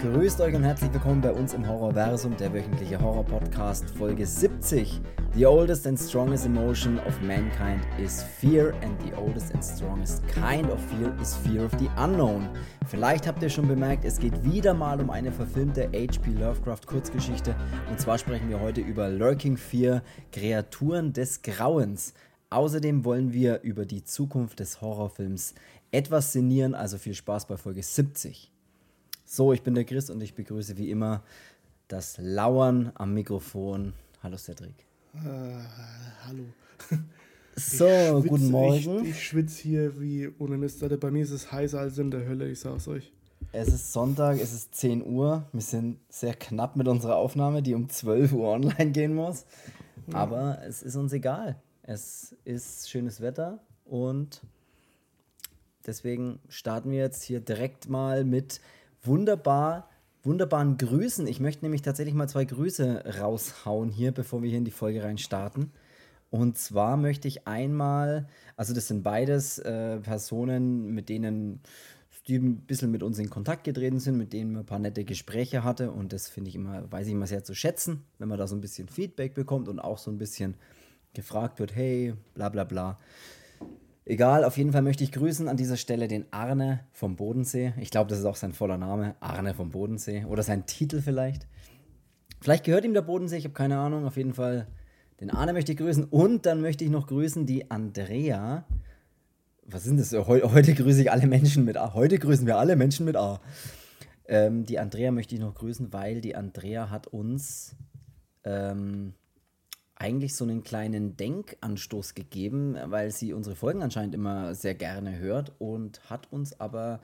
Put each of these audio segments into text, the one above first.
Grüßt euch und herzlich willkommen bei uns im Horrorversum, der wöchentliche Horror-Podcast, Folge 70. The oldest and strongest emotion of mankind is fear, and the oldest and strongest kind of fear is fear of the unknown. Vielleicht habt ihr schon bemerkt, es geht wieder mal um eine verfilmte H.P. Lovecraft-Kurzgeschichte. Und zwar sprechen wir heute über Lurking Fear, Kreaturen des Grauens. Außerdem wollen wir über die Zukunft des Horrorfilms etwas sinnieren, also viel Spaß bei Folge 70. So, ich bin der Chris und ich begrüße wie immer das Lauern am Mikrofon. Hallo Cedric. Äh, hallo. So, schwitz, guten Morgen. Ich, ich schwitze hier wie ohne Mist. Alter. Bei mir ist es heißer als in der Hölle, ich sag's euch. Es ist Sonntag, es ist 10 Uhr. Wir sind sehr knapp mit unserer Aufnahme, die um 12 Uhr online gehen muss. Aber es ist uns egal. Es ist schönes Wetter und deswegen starten wir jetzt hier direkt mal mit wunderbar, wunderbaren Grüßen. Ich möchte nämlich tatsächlich mal zwei Grüße raushauen hier, bevor wir hier in die Folge rein starten. Und zwar möchte ich einmal, also das sind beides äh, Personen, mit denen die ein bisschen mit uns in Kontakt getreten sind, mit denen man ein paar nette Gespräche hatte. Und das finde ich immer, weiß ich immer sehr zu schätzen, wenn man da so ein bisschen Feedback bekommt und auch so ein bisschen gefragt wird, hey, bla bla bla. Egal, auf jeden Fall möchte ich grüßen an dieser Stelle den Arne vom Bodensee. Ich glaube, das ist auch sein voller Name, Arne vom Bodensee. Oder sein Titel vielleicht. Vielleicht gehört ihm der Bodensee, ich habe keine Ahnung. Auf jeden Fall den Arne möchte ich grüßen. Und dann möchte ich noch grüßen die Andrea. Was sind das? Heu heute grüße ich alle Menschen mit A. Heute grüßen wir alle Menschen mit A. Ähm, die Andrea möchte ich noch grüßen, weil die Andrea hat uns ähm, eigentlich so einen kleinen Denkanstoß gegeben, weil sie unsere Folgen anscheinend immer sehr gerne hört und hat uns aber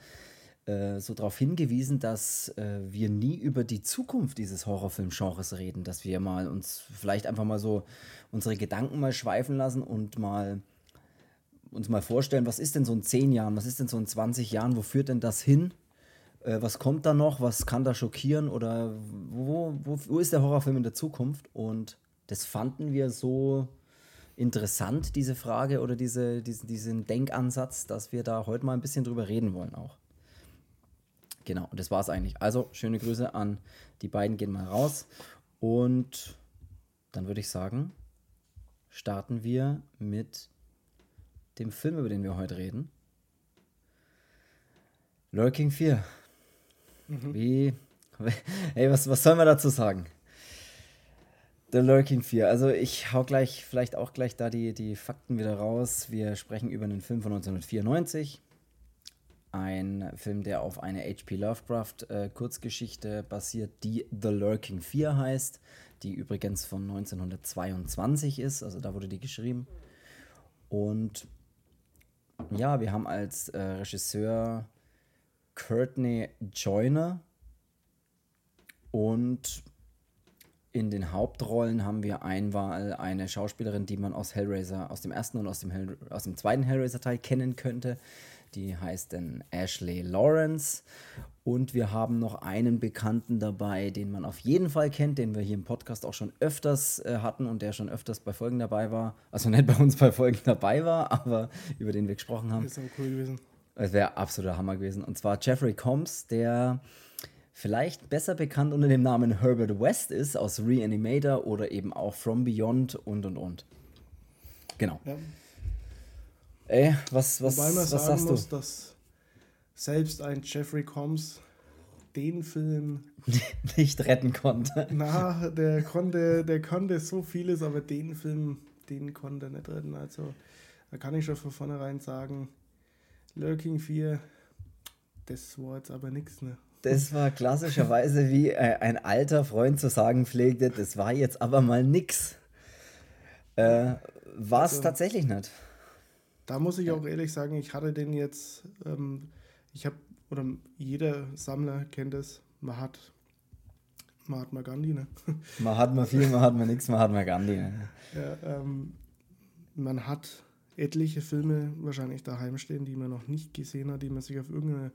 äh, so darauf hingewiesen, dass äh, wir nie über die Zukunft dieses Horrorfilm-Genres reden, dass wir mal uns vielleicht einfach mal so unsere Gedanken mal schweifen lassen und mal uns mal vorstellen, was ist denn so in 10 Jahren, was ist denn so in 20 Jahren, wo führt denn das hin? Äh, was kommt da noch? Was kann da schockieren? Oder wo, wo, wo ist der Horrorfilm in der Zukunft? Und das fanden wir so interessant, diese Frage oder diese, diesen, diesen Denkansatz, dass wir da heute mal ein bisschen drüber reden wollen auch. Genau, und das war es eigentlich. Also, schöne Grüße an die beiden, gehen mal raus. Und dann würde ich sagen, starten wir mit dem Film, über den wir heute reden. Lurking 4. Mhm. Wie. Ey, was, was soll man dazu sagen? The Lurking Fear. Also ich hau gleich, vielleicht auch gleich da die, die Fakten wieder raus. Wir sprechen über einen Film von 1994. Ein Film, der auf eine H.P. Lovecraft äh, basiert, die The Lurking Fear heißt, die übrigens von 1922 ist, also da wurde die geschrieben. Und ja, wir haben als äh, Regisseur Courtney Joyner und in den Hauptrollen haben wir einmal eine Schauspielerin, die man aus Hellraiser, aus dem ersten und aus dem, Hell, aus dem zweiten Hellraiser-Teil kennen könnte. Die heißt dann Ashley Lawrence. Und wir haben noch einen Bekannten dabei, den man auf jeden Fall kennt, den wir hier im Podcast auch schon öfters äh, hatten und der schon öfters bei Folgen dabei war. Also nicht bei uns bei Folgen dabei war, aber über den wir gesprochen haben. Das ist auch cool gewesen. Es wäre absoluter Hammer gewesen. Und zwar Jeffrey Combs, der vielleicht besser bekannt unter dem Namen Herbert West ist, aus Reanimator oder eben auch From Beyond und und und. Genau. Ja. Ey, was, was, Wobei man was sagen sagst muss, du? dass selbst ein Jeffrey Combs den Film nicht retten konnte. Na, der konnte, der konnte so vieles, aber den Film, den konnte er nicht retten. Also da kann ich schon von vornherein sagen, Lurking 4, das war jetzt aber nichts, ne? Das war klassischerweise, wie äh, ein alter Freund zu sagen pflegte, das war jetzt aber mal nix. Äh, war es also, tatsächlich nicht. Da muss ich auch ehrlich sagen, ich hatte den jetzt, ähm, ich habe, oder jeder Sammler kennt es, man hat, man hat mal Gandhi, ne? Man hat mal viel, man hat mal nichts, man hat mal Gandhi, ne? Ja, ähm, man hat etliche Filme wahrscheinlich daheim stehen, die man noch nicht gesehen hat, die man sich auf irgendeine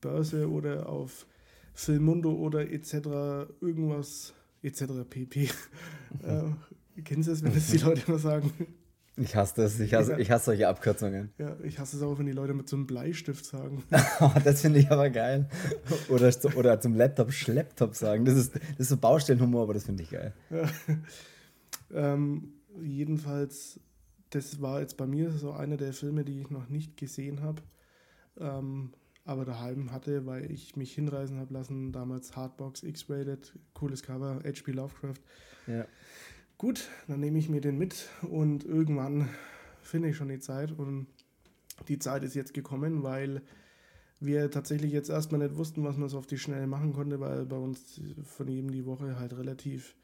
Börse oder auf Filmundo oder etc. irgendwas etc. pp. äh, kennst du das, wenn das die Leute immer sagen? Ich hasse das, ich hasse, Ja. ich hasse solche Abkürzungen. Ja, ich hasse es auch, wenn die Leute mit so einem Bleistift sagen. Oh, das finde ich aber geil. Oder, oder zum Laptop Schlepptop sagen. Das ist, das ist so Baustellenhumor, aber das finde ich geil. Ähm, jedenfalls, das war jetzt bei mir so einer der Filme, die ich noch nicht gesehen habe, ähm, aber daheim hatte, weil ich mich hinreisen habe lassen. Damals Hardbox X-Rated, cooles Cover, H.P. Lovecraft. Ja. Gut, dann nehme ich mir den mit und irgendwann finde ich schon die Zeit und die Zeit ist jetzt gekommen, weil wir tatsächlich jetzt erstmal nicht wussten, was man so auf die Schnelle machen konnte, weil bei uns von jedem die Woche halt relativ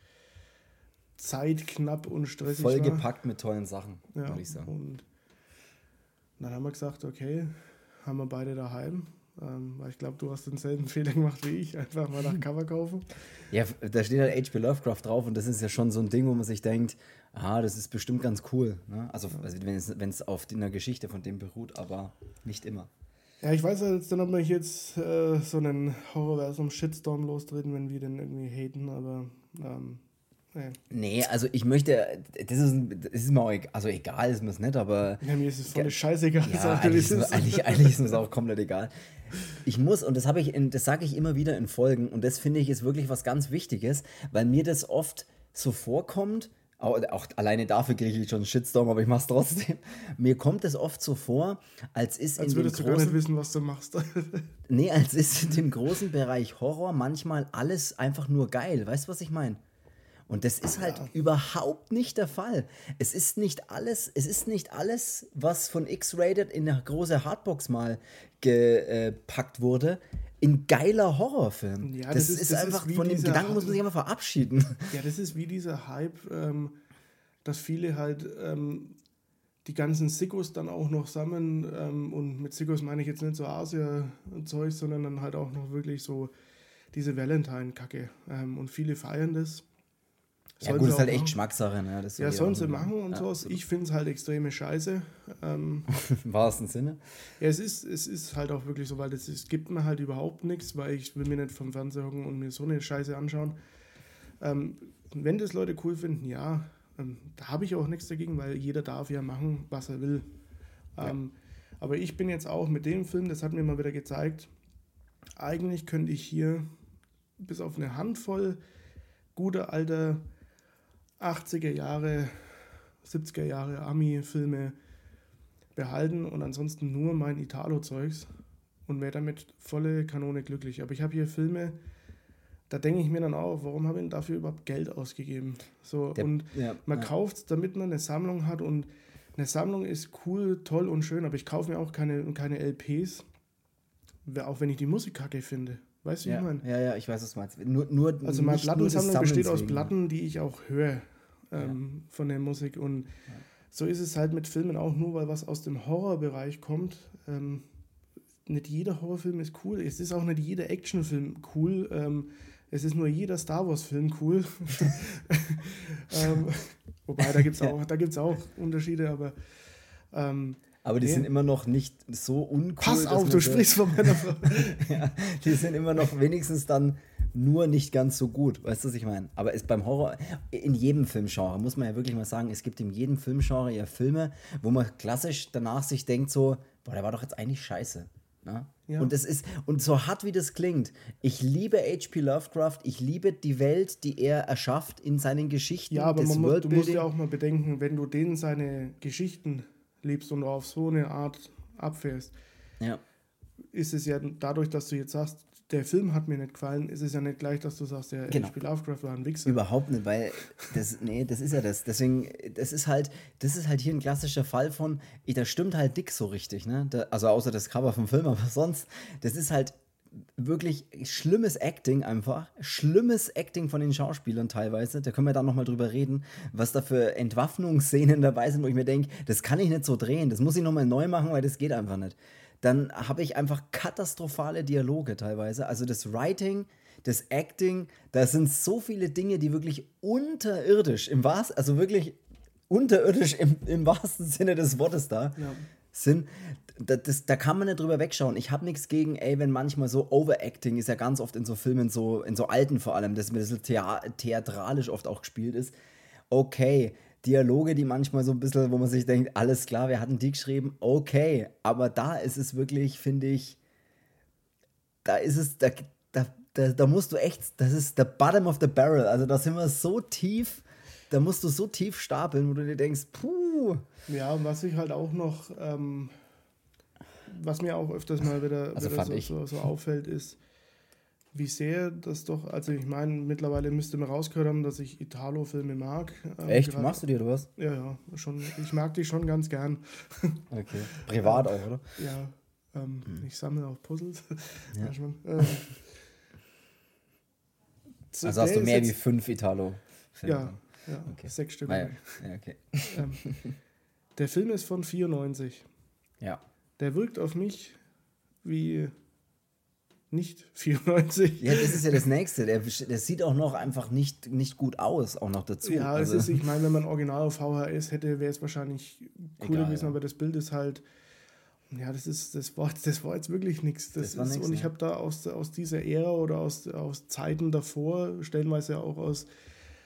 zeitknapp und stressig war. Vollgepackt mit tollen Sachen, Ja, würde ich sagen. und dann haben wir gesagt, okay, haben wir beide daheim. Ähm, weil ich glaube, du hast denselben Fehler gemacht wie ich, einfach mal nach Cover kaufen. Ja, da steht halt H.P. Lovecraft drauf und das ist ja schon so ein Ding, wo man sich denkt, ah, das ist bestimmt ganz cool. Ne? Also, also wenn es auf einer Geschichte von dem beruht, aber nicht immer. Ja, ich weiß ja jetzt nicht, ob wir jetzt äh, so einen Horrorversum-Shitstorm lostreten, wenn wir den irgendwie haten, aber ähm, nee. Nee, also ich möchte, das ist, das ist mir auch egal, also egal ist mir es nicht, aber Ja, mir ist es voll scheißegal. Ja, eigentlich es ist, mir, ist. eigentlich, eigentlich ist das auch komplett egal. Ich muss, und das habe ich, in, das sage ich immer wieder in Folgen, und das finde ich ist wirklich was ganz Wichtiges, weil mir das oft so vorkommt, auch, auch alleine dafür kriege ich schon einen Shitstorm, aber ich mache es trotzdem. Mir kommt es oft so vor, als ist Als in dem würdest du gar nicht großen, wissen, was du machst. nee, als ist in dem großen Bereich Horror manchmal alles einfach nur geil. Weißt du, was ich meine? Und das ist halt überhaupt nicht der Fall. Es ist nicht alles, es ist nicht alles, was von X-Rated in eine große Hardbox mal gepackt wurde, in geiler Horrorfilm. Ja, das, das ist- das ist einfach von dem Gedanken muss man sich einfach verabschieden. Ja, das ist wie dieser Hype, ähm, dass viele halt ähm, die ganzen Sickos dann auch noch sammeln. Ähm, und mit Sickos meine ich jetzt nicht so Asia-Zeug, sondern dann halt auch noch wirklich so diese Valentine-Kacke. Ähm, und viele feiern das. Ja gut, sie ist halt auch echt machen. Geschmackssache. Ne? Das Ja, soll sollen sie machen und ja, so. absolut. Ich finde es halt extreme Scheiße. Ähm, Im wahrsten Sinne. ja, es ist, es ist halt auch wirklich so, weil es, es gibt mir halt überhaupt nichts, weil ich will mir nicht vom Fernseher hocken und mir so eine Scheiße anschauen. Ähm, wenn das Leute cool finden, ja, ähm, da habe ich auch nichts dagegen, weil jeder darf ja machen, was er will. Ähm, aber ich bin jetzt auch mit dem Film, das hat mir mal wieder gezeigt, eigentlich könnte ich hier bis auf eine Handvoll guter alter 80er Jahre, 70er Jahre Ami-Filme behalten und ansonsten nur mein Italo-Zeugs und wäre damit volle Kanone glücklich. Aber ich habe hier Filme, da denke ich mir dann auch, warum habe ich denn dafür überhaupt Geld ausgegeben? So, Der- und ja, man ja. kauft es, damit man eine Sammlung hat und eine Sammlung ist cool, toll und schön, aber ich kaufe mir auch keine, keine LPs, auch wenn ich die Musik kacke finde. Weißt du, wie ich Ja, meine? ja, ja, ich weiß, was du meinst. Nur, nur, Also meine Plattensammlung besteht aus. Platten, die ich auch höre ähm, von der Musik. Und so ist es halt mit Filmen auch nur, weil was aus dem Horrorbereich kommt. Ähm, nicht jeder Horrorfilm ist cool. Es ist auch nicht jeder Actionfilm cool. Ähm, es ist nur jeder Star Wars-Film cool. ähm, wobei, da gibt es Ja. auch, da gibt's auch Unterschiede, aber ähm, Aber die Nee. sind immer noch nicht so uncool. pass auf, du sprichst von meiner Frau. ja, die sind immer noch wenigstens dann nur nicht ganz so gut. Weißt du, was ich meine? Aber ist beim Horror, in jedem Filmgenre, muss man ja wirklich mal sagen, es gibt in jedem Filmgenre ja Filme, wo man klassisch danach sich denkt so, boah, der war doch jetzt eigentlich scheiße. Ne? Ja. Und es ist, und so hart wie das klingt, ich liebe H.P. Lovecraft, ich liebe die Welt, die er erschafft in seinen Geschichten. Ja, aber man muss, du musst ja auch mal bedenken, wenn du denen seine Geschichten liebst und auf so eine Art abfährst, ja. ist es ja dadurch, dass du jetzt sagst, der Film hat mir nicht gefallen, ist es ja nicht gleich, dass du sagst, der Genau. H.P. Lovecraft war ein Wichser. Überhaupt nicht, weil das, nee, das ist ja das. Deswegen, das ist halt, das ist halt hier ein klassischer Fall von, ich, da stimmt halt dick so richtig, ne? Da, also außer das Cover vom Film, aber sonst, das ist halt wirklich schlimmes Acting einfach. Schlimmes Acting von den Schauspielern teilweise. Da können wir dann nochmal drüber reden, was da für Entwaffnungsszenen dabei sind, wo ich mir denke, das kann ich nicht so drehen, das muss ich nochmal neu machen, weil das geht einfach nicht. Dann habe ich einfach katastrophale Dialoge teilweise. Also das Writing, das Acting, da sind so viele Dinge, die wirklich unterirdisch, im wahrsten, also wirklich unterirdisch im, im wahrsten Sinne des Wortes da Ja. sind. Da, das, da kann man nicht drüber wegschauen. Ich habe nichts gegen, ey, wenn manchmal so Overacting ist ja ganz oft in so Filmen, so in so alten vor allem, dass mir das so thea theatralisch oft auch gespielt ist. Okay, Dialoge, die manchmal so ein bisschen, wo man sich denkt, alles klar, wir hatten die geschrieben, okay. Aber da ist es wirklich, finde ich, da ist es, da, da, da, da musst du echt, das ist der Bottom of the Barrel. Also da sind wir so tief, da musst du so tief stapeln, wo du dir denkst, puh. Ja, und was ich halt auch noch, ähm, was mir auch öfters mal wieder, Also wieder so, so, so auffällt, ist, wie sehr das doch, also ich meine, mittlerweile müsste man rausgehört haben, dass ich Italo-Filme mag. Ähm, Echt? gerade- Machst du dir was? Ja, ja, schon. Ich mag die schon ganz gern. Okay. Privat auch, oder? Ja, ähm, ich sammle auch Puzzles. Ja. Manchmal. Ähm, so Also hast du mehr wie fünf Italo. Ja, ja Okay. sechs Stück. Ja. ja, okay. Ähm, der Film ist von 94. Ja. Der wirkt auf mich wie nicht 94. Ja, das ist ja das Nächste. Der, der sieht auch noch einfach nicht, nicht gut aus, auch noch dazu. Ja, also, es ist, ich meine, wenn man original auf VHS hätte, wäre es wahrscheinlich cooler Egal, gewesen, ja. aber das Bild ist halt, ja, das ist, das war, das war jetzt wirklich nichts. Das Das ist, nix, und ich ne? habe da aus, aus dieser Ära oder aus, aus Zeiten davor, stellenweise auch aus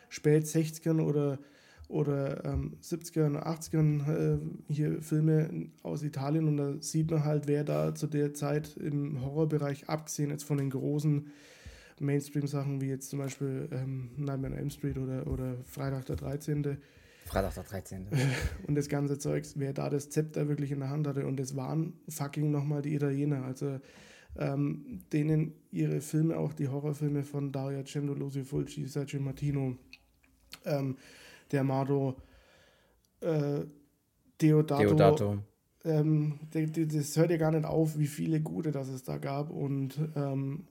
spät 60ern oder, oder ähm, 70ern, 80ern äh, hier Filme aus Italien und da sieht man halt, wer da zu der Zeit im Horrorbereich, abgesehen jetzt von den großen Mainstream-Sachen wie jetzt zum Beispiel ähm, Nightmare on Elm Street oder, oder Freitag der 13. Freitag der 13. und das ganze Zeugs, wer da das Zepter wirklich in der Hand hatte und das waren fucking nochmal die Italiener, also ähm, denen ihre Filme, auch die Horrorfilme von Dario Argento, Lucio Fulci, Sergio Martino, ähm, der Amado, äh, Deodato, Deodato. ähm, das hört ja gar nicht auf, wie viele gute das es da gab. Und ähm,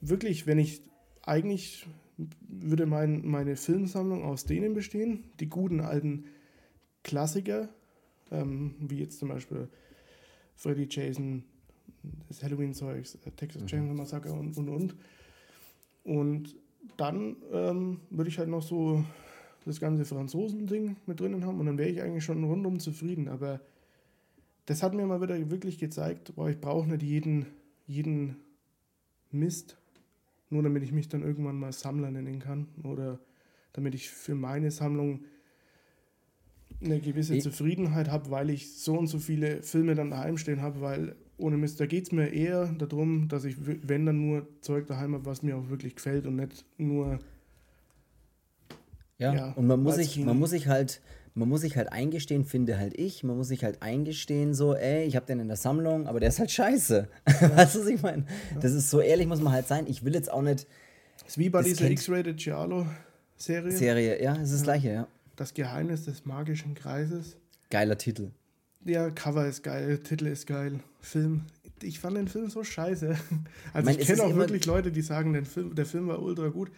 wirklich, wenn ich eigentlich würde mein, meine Filmsammlung aus denen bestehen, die guten alten Klassiker, ähm, wie jetzt zum Beispiel Freddy Jason, das Halloween-Zeugs, äh, Texas Chainsaw Massacre und und und. Und dann ähm, würde ich halt noch so das ganze Franzosen-Ding mit drinnen haben und dann wäre ich eigentlich schon rundum zufrieden. Aber das hat mir mal wieder wirklich gezeigt, boah, ich brauche nicht jeden, jeden Mist, nur damit ich mich dann irgendwann mal Sammler nennen kann oder damit ich für meine Sammlung eine gewisse Ich- Zufriedenheit habe, weil ich so und so viele Filme dann daheim stehen habe, weil ohne Mist, da geht es mir eher darum, dass ich, wenn dann nur Zeug daheim habe, was mir auch wirklich gefällt und nicht nur Ja, Ja, und man muss, sich, man muss sich halt, man muss sich halt eingestehen, finde halt ich, man muss sich halt eingestehen, so, ey, ich habe den in der Sammlung, aber der ist halt scheiße. weißt du, was ich meine? Das ist so ehrlich, muss man halt sein. Ich will jetzt auch nicht ist wie bei Das dieser X-Rated Giallo-Serie, Serie, ja, es ist das gleiche, ja. Das Geheimnis des magischen Kreises. Geiler Titel. Ja, Cover ist geil, Titel ist geil, Film. Ich fand den Film so scheiße. Also mein, ich kenne auch wirklich Leute, die sagen, der Film, der Film war ultra gut.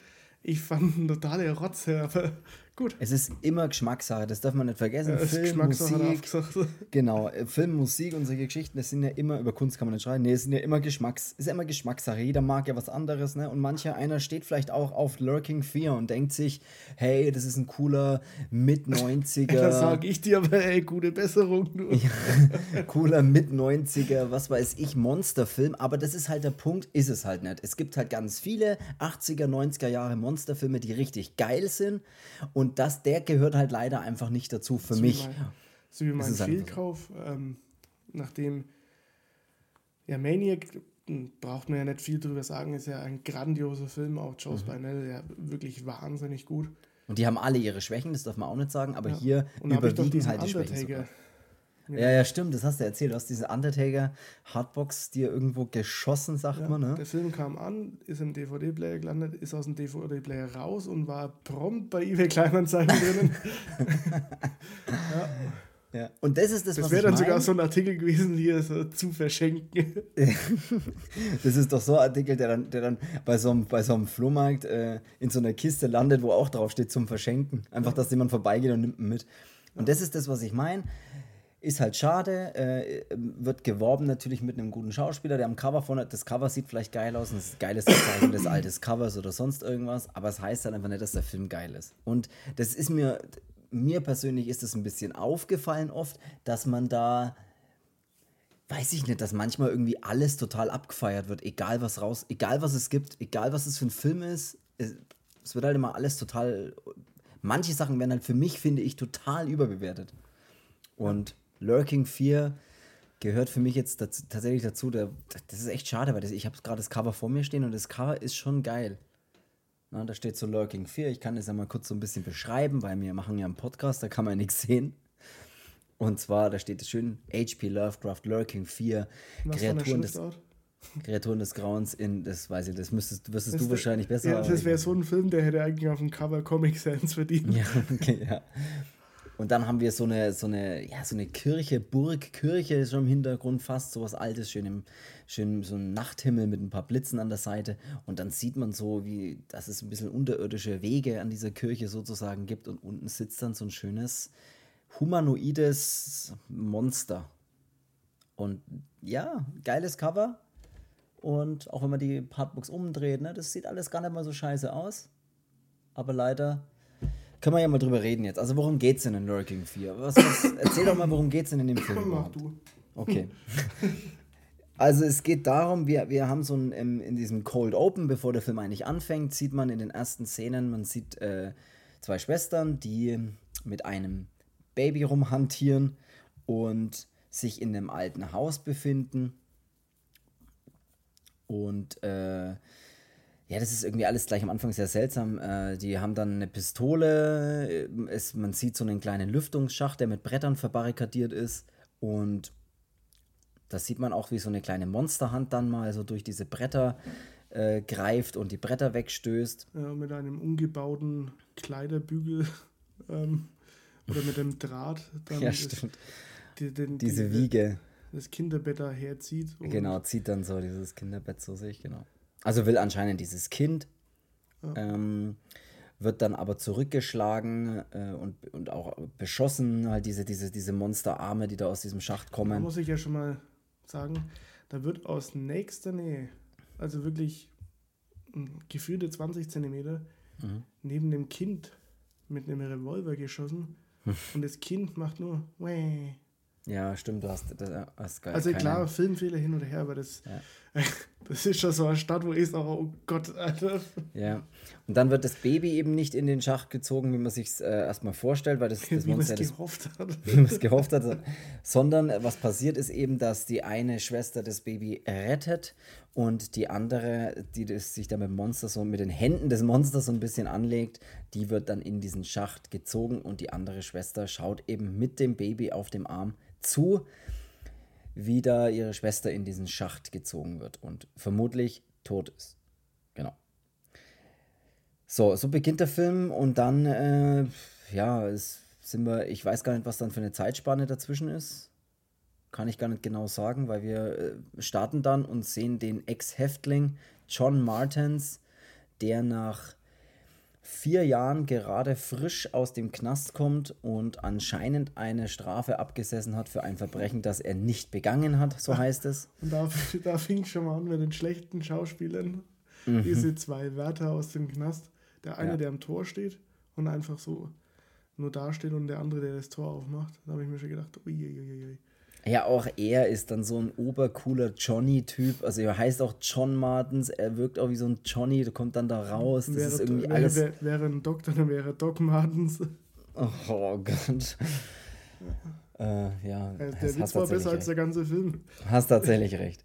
Ich fand ihn totale Rotze, aber gut. Es ist immer Geschmackssache, das darf man nicht vergessen. Ja, es ist Film, Musik. Genau, äh, Film, Musik und solche Geschichten, das sind ja immer, über Kunst kann man nicht schreiben, nee, es sind ja immer Geschmacks, ist ja immer Geschmackssache. Jeder mag ja was anderes, ne? Und mancher einer steht vielleicht auch auf Lurking Fear und denkt sich, hey, das ist ein cooler Mit-90er. Da sage ich dir aber, ey, gute Besserung. Du. cooler Mit-90er, was weiß ich, Monsterfilm. Aber das ist halt der Punkt, ist es halt nicht. Es gibt halt ganz viele 80er, 90er Jahre Monsterfilme, die richtig geil sind. Und das, der gehört halt leider einfach nicht dazu für So wie mich. mein- So wie mein so. Fehlkauf, ähm, nachdem ja Maniac, hm, braucht man ja nicht viel drüber sagen, ist ja ein grandioser Film, auch Joe Mhm. Spinell, ja wirklich wahnsinnig gut. Und die haben alle ihre Schwächen, das darf man auch nicht sagen, aber Ja. hier Und überwiegen halt die Schwächen. Sogar. Ja, ja, stimmt, das hast du erzählt. Du hast diesen Undertaker Hardbox dir irgendwo geschossen, sagt Ja, man, ne? Der Film kam an, ist im DVD-Player gelandet, ist aus dem DVD-Player raus und war prompt bei eBay Kleinanzeigen drinnen. ja, Ja. Und das ist das, das was wäre dann mein. sogar so ein Artikel gewesen, hier so zu verschenken. Das ist doch so ein Artikel, der dann, der dann bei, so einem, bei so einem Flohmarkt äh, in so einer Kiste landet, wo auch drauf steht zum Verschenken. Einfach, dass jemand vorbeigeht und nimmt ihn mit. Und das ist das, was ich meine. Ist halt schade, äh, wird geworben natürlich mit einem guten Schauspieler, der am Cover vorne, das Cover sieht vielleicht geil aus und es ist geiles Zeichen des altes Covers oder sonst irgendwas, aber es heißt halt einfach nicht, dass der Film geil ist. Und das ist mir, mir persönlich ist es ein bisschen aufgefallen oft, dass man da weiß ich nicht, dass manchmal irgendwie alles total abgefeiert wird, egal was raus, egal was es gibt, egal was es für ein Film ist, es, es wird halt immer alles total. manche Sachen werden halt für mich, finde ich, total überbewertet. Und Lurking 4 gehört für mich jetzt dazu, tatsächlich dazu. Der, das ist echt schade, weil das, ich habe gerade das Cover vor mir stehen und das Cover ist schon geil. Na, da steht so Lurking 4. Ich kann das ja mal kurz so ein bisschen beschreiben, weil wir machen ja einen Podcast, da kann man nichts sehen. Und zwar, da steht es schön, H.P. Lovecraft, Lurking 4, Kreaturen des, Kreaturen des Grauens in, das weiß ich, das müsstest, wüsstest das du wahrscheinlich besser. Ja, das wäre so ein Film, der hätte eigentlich auf dem Cover Comic Sans verdient. Ja, okay, ja. Und dann haben wir so eine, so eine, ja, so eine Kirche, Burgkirche schon im Hintergrund fast, so was Altes, schön im, schön so ein Nachthimmel mit ein paar Blitzen an der Seite. Und dann sieht man so, wie, dass es ein bisschen unterirdische Wege an dieser Kirche sozusagen gibt. Und unten sitzt dann so ein schönes, humanoides Monster. Und ja, geiles Cover. Und auch wenn man die Partbox umdreht, ne, das sieht alles gar nicht mal so scheiße aus. Aber leider können wir ja mal drüber reden jetzt. Also, worum geht's denn in Lurking 4? Was, was, erzähl doch mal, worum geht's denn in dem Film? Mach du. Okay. Also es geht darum, wir, wir haben so ein, in, in diesem Cold Open, bevor der Film eigentlich anfängt, sieht man in den ersten Szenen, man sieht äh, zwei Schwestern, die mit einem Baby rumhantieren und sich in einem alten Haus befinden. Und äh, ja, das ist irgendwie alles gleich am Anfang sehr seltsam. Äh, die haben dann eine Pistole, es, man sieht so einen kleinen Lüftungsschacht, der mit Brettern verbarrikadiert ist. Und da sieht man auch, wie so eine kleine Monsterhand dann mal so durch diese Bretter äh, greift und die Bretter wegstößt. Ja, mit einem umgebauten Kleiderbügel ähm, oder mit dem Draht. Dann ja, stimmt. Die, den, Diese die, Wiege. Das Kinderbett da herzieht. Genau, zieht dann so dieses Kinderbett so sich, genau. Also will anscheinend dieses Kind, ja. ähm, wird dann aber zurückgeschlagen äh, und, und auch beschossen, halt diese, diese, diese Monsterarme, die da aus diesem Schacht kommen. Da muss ich ja schon mal sagen, da wird aus nächster Nähe, also wirklich gefühlte 20 Zentimeter, mhm. neben dem Kind mit einem Revolver geschossen und das Kind macht nur Wäh. Ja, stimmt, du hast, das, hast geil. Also klar, Filmfehler hin und her, aber das, ja. das ist schon so eine Stadt, wo ich sage, oh Gott, Alter. Ja, und dann wird das Baby eben nicht in den Schacht gezogen, wie man sich äh, erstmal vorstellt, weil das, das wie Monster... Wie man es gehofft hat. Wie man es gehofft hat. Sondern äh, was passiert ist eben, dass die eine Schwester das Baby rettet und die andere, die das sich dann mit Monster so mit den Händen des Monsters so ein bisschen anlegt, die wird dann in diesen Schacht gezogen und die andere Schwester schaut eben mit dem Baby auf dem Arm zu, wie da ihre Schwester in diesen Schacht gezogen wird und vermutlich tot ist. Genau. So, so beginnt der Film und dann, äh, ja, es sind wir, ich weiß gar nicht, was dann für eine Zeitspanne dazwischen ist. Kann ich gar nicht genau sagen, weil wir äh, starten dann und sehen den Ex-Häftling John Martens, der nach vier Jahren gerade frisch aus dem Knast kommt und anscheinend eine Strafe abgesessen hat für ein Verbrechen, das er nicht begangen hat, so heißt es. Und da, da fing schon mal an mit den schlechten Schauspielern. Mhm. Diese zwei Wärter aus dem Knast. Der eine, ja. der am Tor steht und einfach so nur dasteht und der andere, der das Tor aufmacht. Da habe ich mir schon gedacht, uiuiui. Ja, auch er ist dann so ein obercooler Johnny-Typ. Also er heißt auch John Martens, er wirkt auch wie so ein Johnny, der kommt dann da raus. Das wäre, ist irgendwie wäre, alles. Wäre, wäre ein Doktor, dann wäre Doc Martens. Oh, oh Gott. Ja. Äh, ja, der Witz war besser recht. als der ganze Film. Hast tatsächlich recht.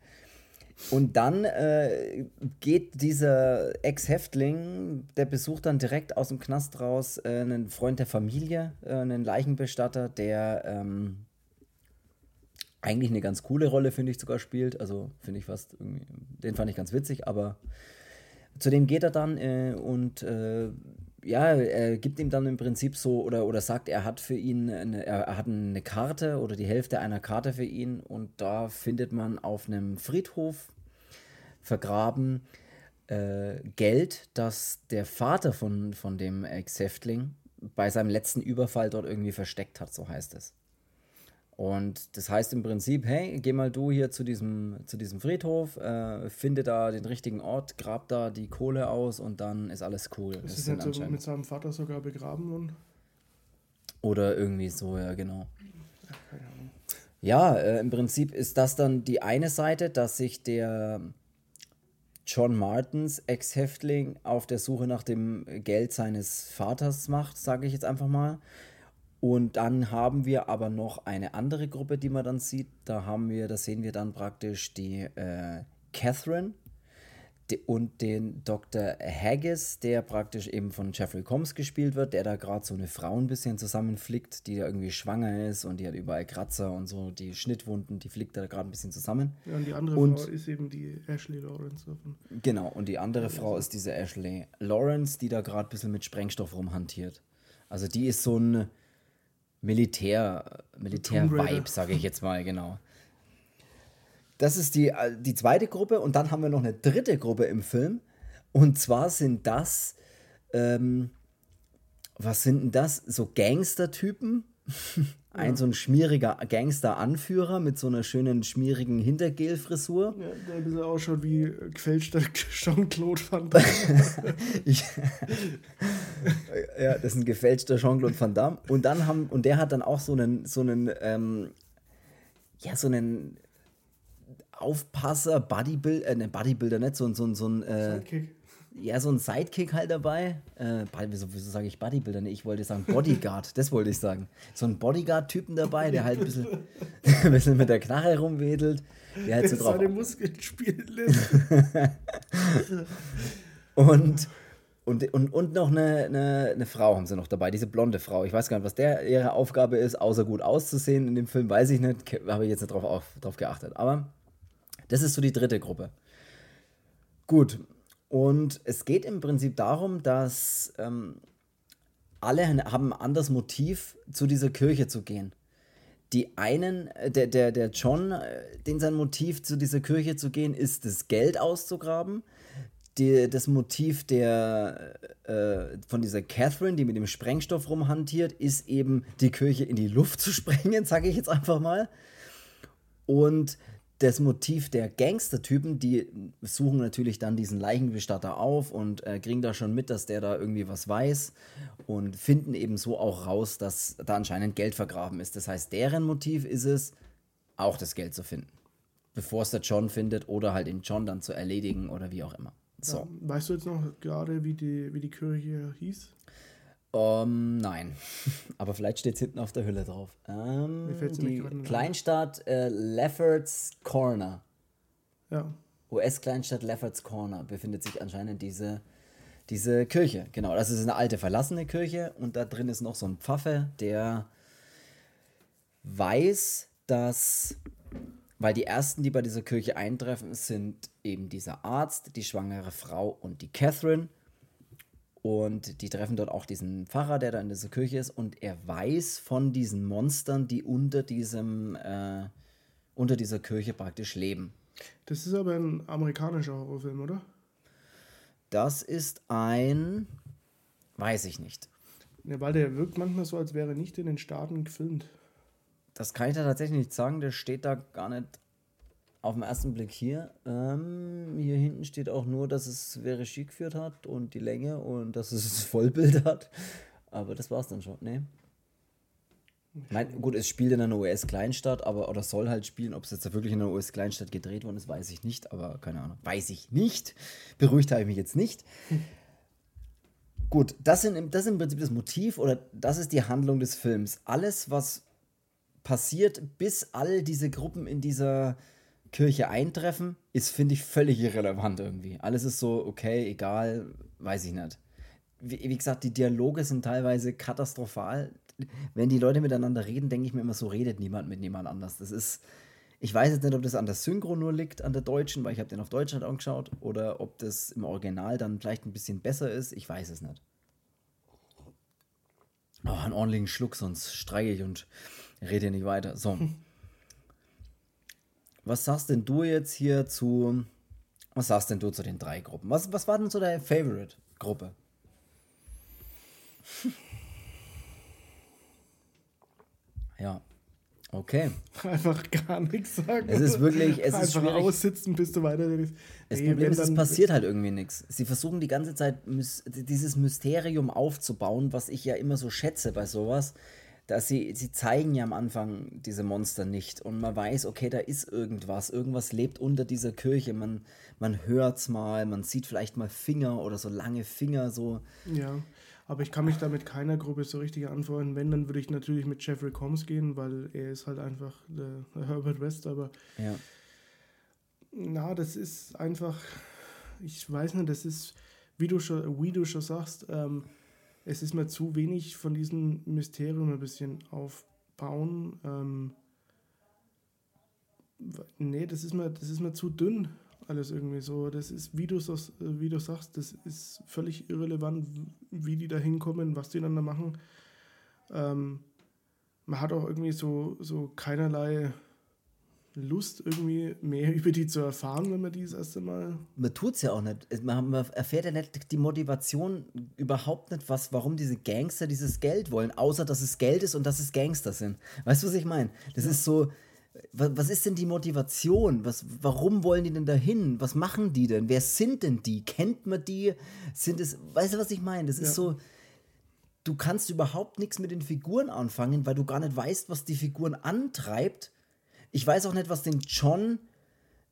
Und dann äh, geht dieser Ex-Häftling, der besucht dann direkt aus dem Knast raus äh, einen Freund der Familie, äh, einen Leichenbestatter, der ähm, eigentlich eine ganz coole Rolle, finde ich, sogar spielt. Also finde ich fast irgendwie, den fand ich ganz witzig, aber zu dem geht er dann äh, und äh, ja, er gibt ihm dann im Prinzip so oder, oder sagt, er hat für ihn, eine, er hat eine Karte oder die Hälfte einer Karte für ihn und da findet man auf einem Friedhof vergraben äh, Geld, das der Vater von, von dem Ex-Häftling bei seinem letzten Überfall dort irgendwie versteckt hat, so heißt es. Und das heißt im Prinzip, hey, geh mal du hier zu diesem, zu diesem Friedhof, äh, finde da den richtigen Ort, grab da die Kohle aus und dann ist alles cool. Ist das nicht so mit seinem Vater sogar begraben worden? Oder irgendwie so, ja, genau. keine Ahnung. Ja, äh, im Prinzip ist das dann die eine Seite, dass sich der John Martins Ex-Häftling auf der Suche nach dem Geld seines Vaters macht, sage ich jetzt einfach mal. Und dann haben wir aber noch eine andere Gruppe, die man dann sieht. Da haben wir, da sehen wir dann praktisch die äh, Catherine und den Dr. Haggis, der praktisch eben von Jeffrey Combs gespielt wird, der da gerade so eine Frau ein bisschen zusammenflickt, die da irgendwie schwanger ist und die hat überall Kratzer und so, die Schnittwunden, die flickt da gerade ein bisschen zusammen. Ja, und die andere und, Frau ist eben die Ashley Lawrence. Genau, und die andere Frau ist diese Ashley Lawrence, die da gerade ein bisschen mit Sprengstoff rumhantiert. Also die ist so ein Militär, Militär-Vibe, sage ich jetzt mal, genau. Das ist die, äh, die zweite Gruppe und dann haben wir noch eine dritte Gruppe im Film. Und zwar sind das, ähm, was sind denn das? So Gangster-Typen. ein ja. so ein schmieriger Gangster-Anführer mit so einer schönen schmierigen Hintergel-Frisur. Ja, der ein bisschen ausschaut wie gefälschter Jean-Claude Van Damme. ja, das ist ein gefälschter Jean-Claude Van Damme. Und dann haben, und der hat dann auch so einen, so einen, ähm, ja, so einen Aufpasser, Bodybuilder, äh, ne, Bodybuilder nicht, so, so, so ein. Äh, Sidekick. Ja, so ein Sidekick halt dabei. Äh, wieso, sage ich Bodybuilder? Nee, ich wollte sagen Bodyguard, das wollte ich sagen. So ein Bodyguard-Typen dabei, der halt ein bisschen, ein bisschen mit der Knarre rumwedelt. Der halt so drauf. Seine Muskeln spielen lässt. und, und, und, und noch eine, eine, eine, Frau haben sie noch dabei, diese blonde Frau. Ich weiß gar nicht, was der ihre Aufgabe ist, außer gut auszusehen in dem Film, weiß ich nicht. Habe ich jetzt nicht drauf, auf, drauf geachtet. Aber das ist so die dritte Gruppe. Gut. Und es geht im Prinzip darum, dass ähm, alle haben ein anderes Motiv, zu dieser Kirche zu gehen. Die einen, äh, der, der, der John, äh, den sein Motiv, zu dieser Kirche zu gehen, ist, das Geld auszugraben. Die, das Motiv der, äh, von dieser Catherine, die mit dem Sprengstoff rumhantiert, ist eben, die Kirche in die Luft zu sprengen, sage ich jetzt einfach mal. Und das Motiv der Gangstertypen, die suchen natürlich dann diesen Leichenbestatter auf und äh, kriegen da schon mit, dass der da irgendwie was weiß und finden eben so auch raus, dass da anscheinend Geld vergraben ist. Das heißt, deren Motiv ist es, auch das Geld zu finden. Bevor es der John findet oder halt den John dann zu erledigen oder wie auch immer. So. Ja, weißt du jetzt noch gerade, wie die, wie die Kirche hieß? Um, ähm, nein, aber vielleicht steht es hinten auf der Hülle drauf. Um, die Kleinstadt äh, Lefferts Corner. Ja. US-Kleinstadt Lefferts Corner befindet sich anscheinend diese, diese Kirche. Genau, das ist eine alte verlassene Kirche und da drin ist noch so ein Pfaffe, der weiß, dass, weil die ersten, die bei dieser Kirche eintreffen, sind eben dieser Arzt, die schwangere Frau und die Catherine. Und die treffen dort auch diesen Pfarrer, der da in dieser Kirche ist, und er weiß von diesen Monstern, die unter diesem, äh, unter dieser Kirche praktisch leben. Das ist aber ein amerikanischer Horrorfilm, oder? Das ist ein, weiß ich nicht. Ja, weil der wirkt manchmal so, als wäre nicht in den Staaten gefilmt. Das kann ich da tatsächlich nicht sagen, der steht da gar nicht auf den ersten Blick hier. Ähm, hier hinten steht auch nur, dass es Regie geführt hat und die Länge und dass es das Vollbild hat. Aber das war's dann schon, ne? Mein, gut, es spielt in einer US-Kleinstadt, aber oder soll halt spielen. Ob es jetzt wirklich in einer US-Kleinstadt gedreht worden ist, weiß ich nicht, aber keine Ahnung. Weiß ich nicht. Beruhigt habe ich mich jetzt nicht. Gut, das, sind, das ist im Prinzip das Motiv oder das ist die Handlung des Films. Alles, was passiert, bis all diese Gruppen in dieser Kirche eintreffen, ist, finde ich, völlig irrelevant irgendwie. Alles ist so, okay, egal, weiß ich nicht. Wie, wie, gesagt, die Dialoge sind teilweise katastrophal. Wenn die Leute miteinander reden, denke ich mir immer, so redet niemand mit niemand anders. Das ist, ich weiß jetzt nicht, ob das an der Synchro nur liegt, an der deutschen, weil ich habe den auf Deutsch halt angeschaut, oder ob das im Original dann vielleicht ein bisschen besser ist. Ich weiß es nicht. Oh, einen ordentlichen Schluck, sonst streike ich und rede nicht weiter. So. Was sagst denn du jetzt hier zu. Was sagst denn du zu den drei Gruppen? Was, was war denn so deine Favorite-Gruppe? ja. Okay. Einfach gar nichts sagen. Es ist wirklich, es Einfach ist schwierig. aussitzen, bis du weiter. Das nee, Problem ist, es passiert halt irgendwie nichts. Sie versuchen die ganze Zeit dieses Mysterium aufzubauen, was ich ja immer so schätze bei sowas dass sie, sie zeigen ja am Anfang diese Monster nicht und man weiß, okay, da ist irgendwas, irgendwas lebt unter dieser Kirche, man, man es mal, man sieht vielleicht mal Finger oder so lange Finger, so. Ja, aber ich kann mich da mit keiner Gruppe so richtig antworten. Wenn, dann würde ich natürlich mit Jeffrey Combs gehen, weil er ist halt einfach der Herbert West, aber ja. na, das ist einfach, ich weiß nicht, das ist, wie du schon, wie du schon sagst, ähm, es ist mir zu wenig von diesem Mysterium ein bisschen aufbauen. Ähm, nee, das ist mir, das ist mir zu dünn, alles irgendwie so. Das ist, wie du, wie du sagst, das ist völlig irrelevant, wie die da hinkommen, was die dann da machen. Ähm, man hat auch irgendwie so, so keinerlei Lust, irgendwie mehr über die zu erfahren, wenn man die das erste Mal. Man tut es ja auch nicht. Man, man, erfährt ja nicht die Motivation überhaupt nicht, was, warum diese Gangster dieses Geld wollen, außer dass es Geld ist und dass es Gangster sind. Weißt du, was ich meine? Das ja. ist so. Was, was ist denn die Motivation? Was, warum wollen die denn dahin? Was machen die denn? Wer sind denn die? Kennt man die? Sind es. Weißt du, was ich meine? Das ist ja. so du kannst überhaupt nichts mit den Figuren anfangen, weil du gar nicht weißt, was die Figuren antreibt ich weiß auch nicht, was den John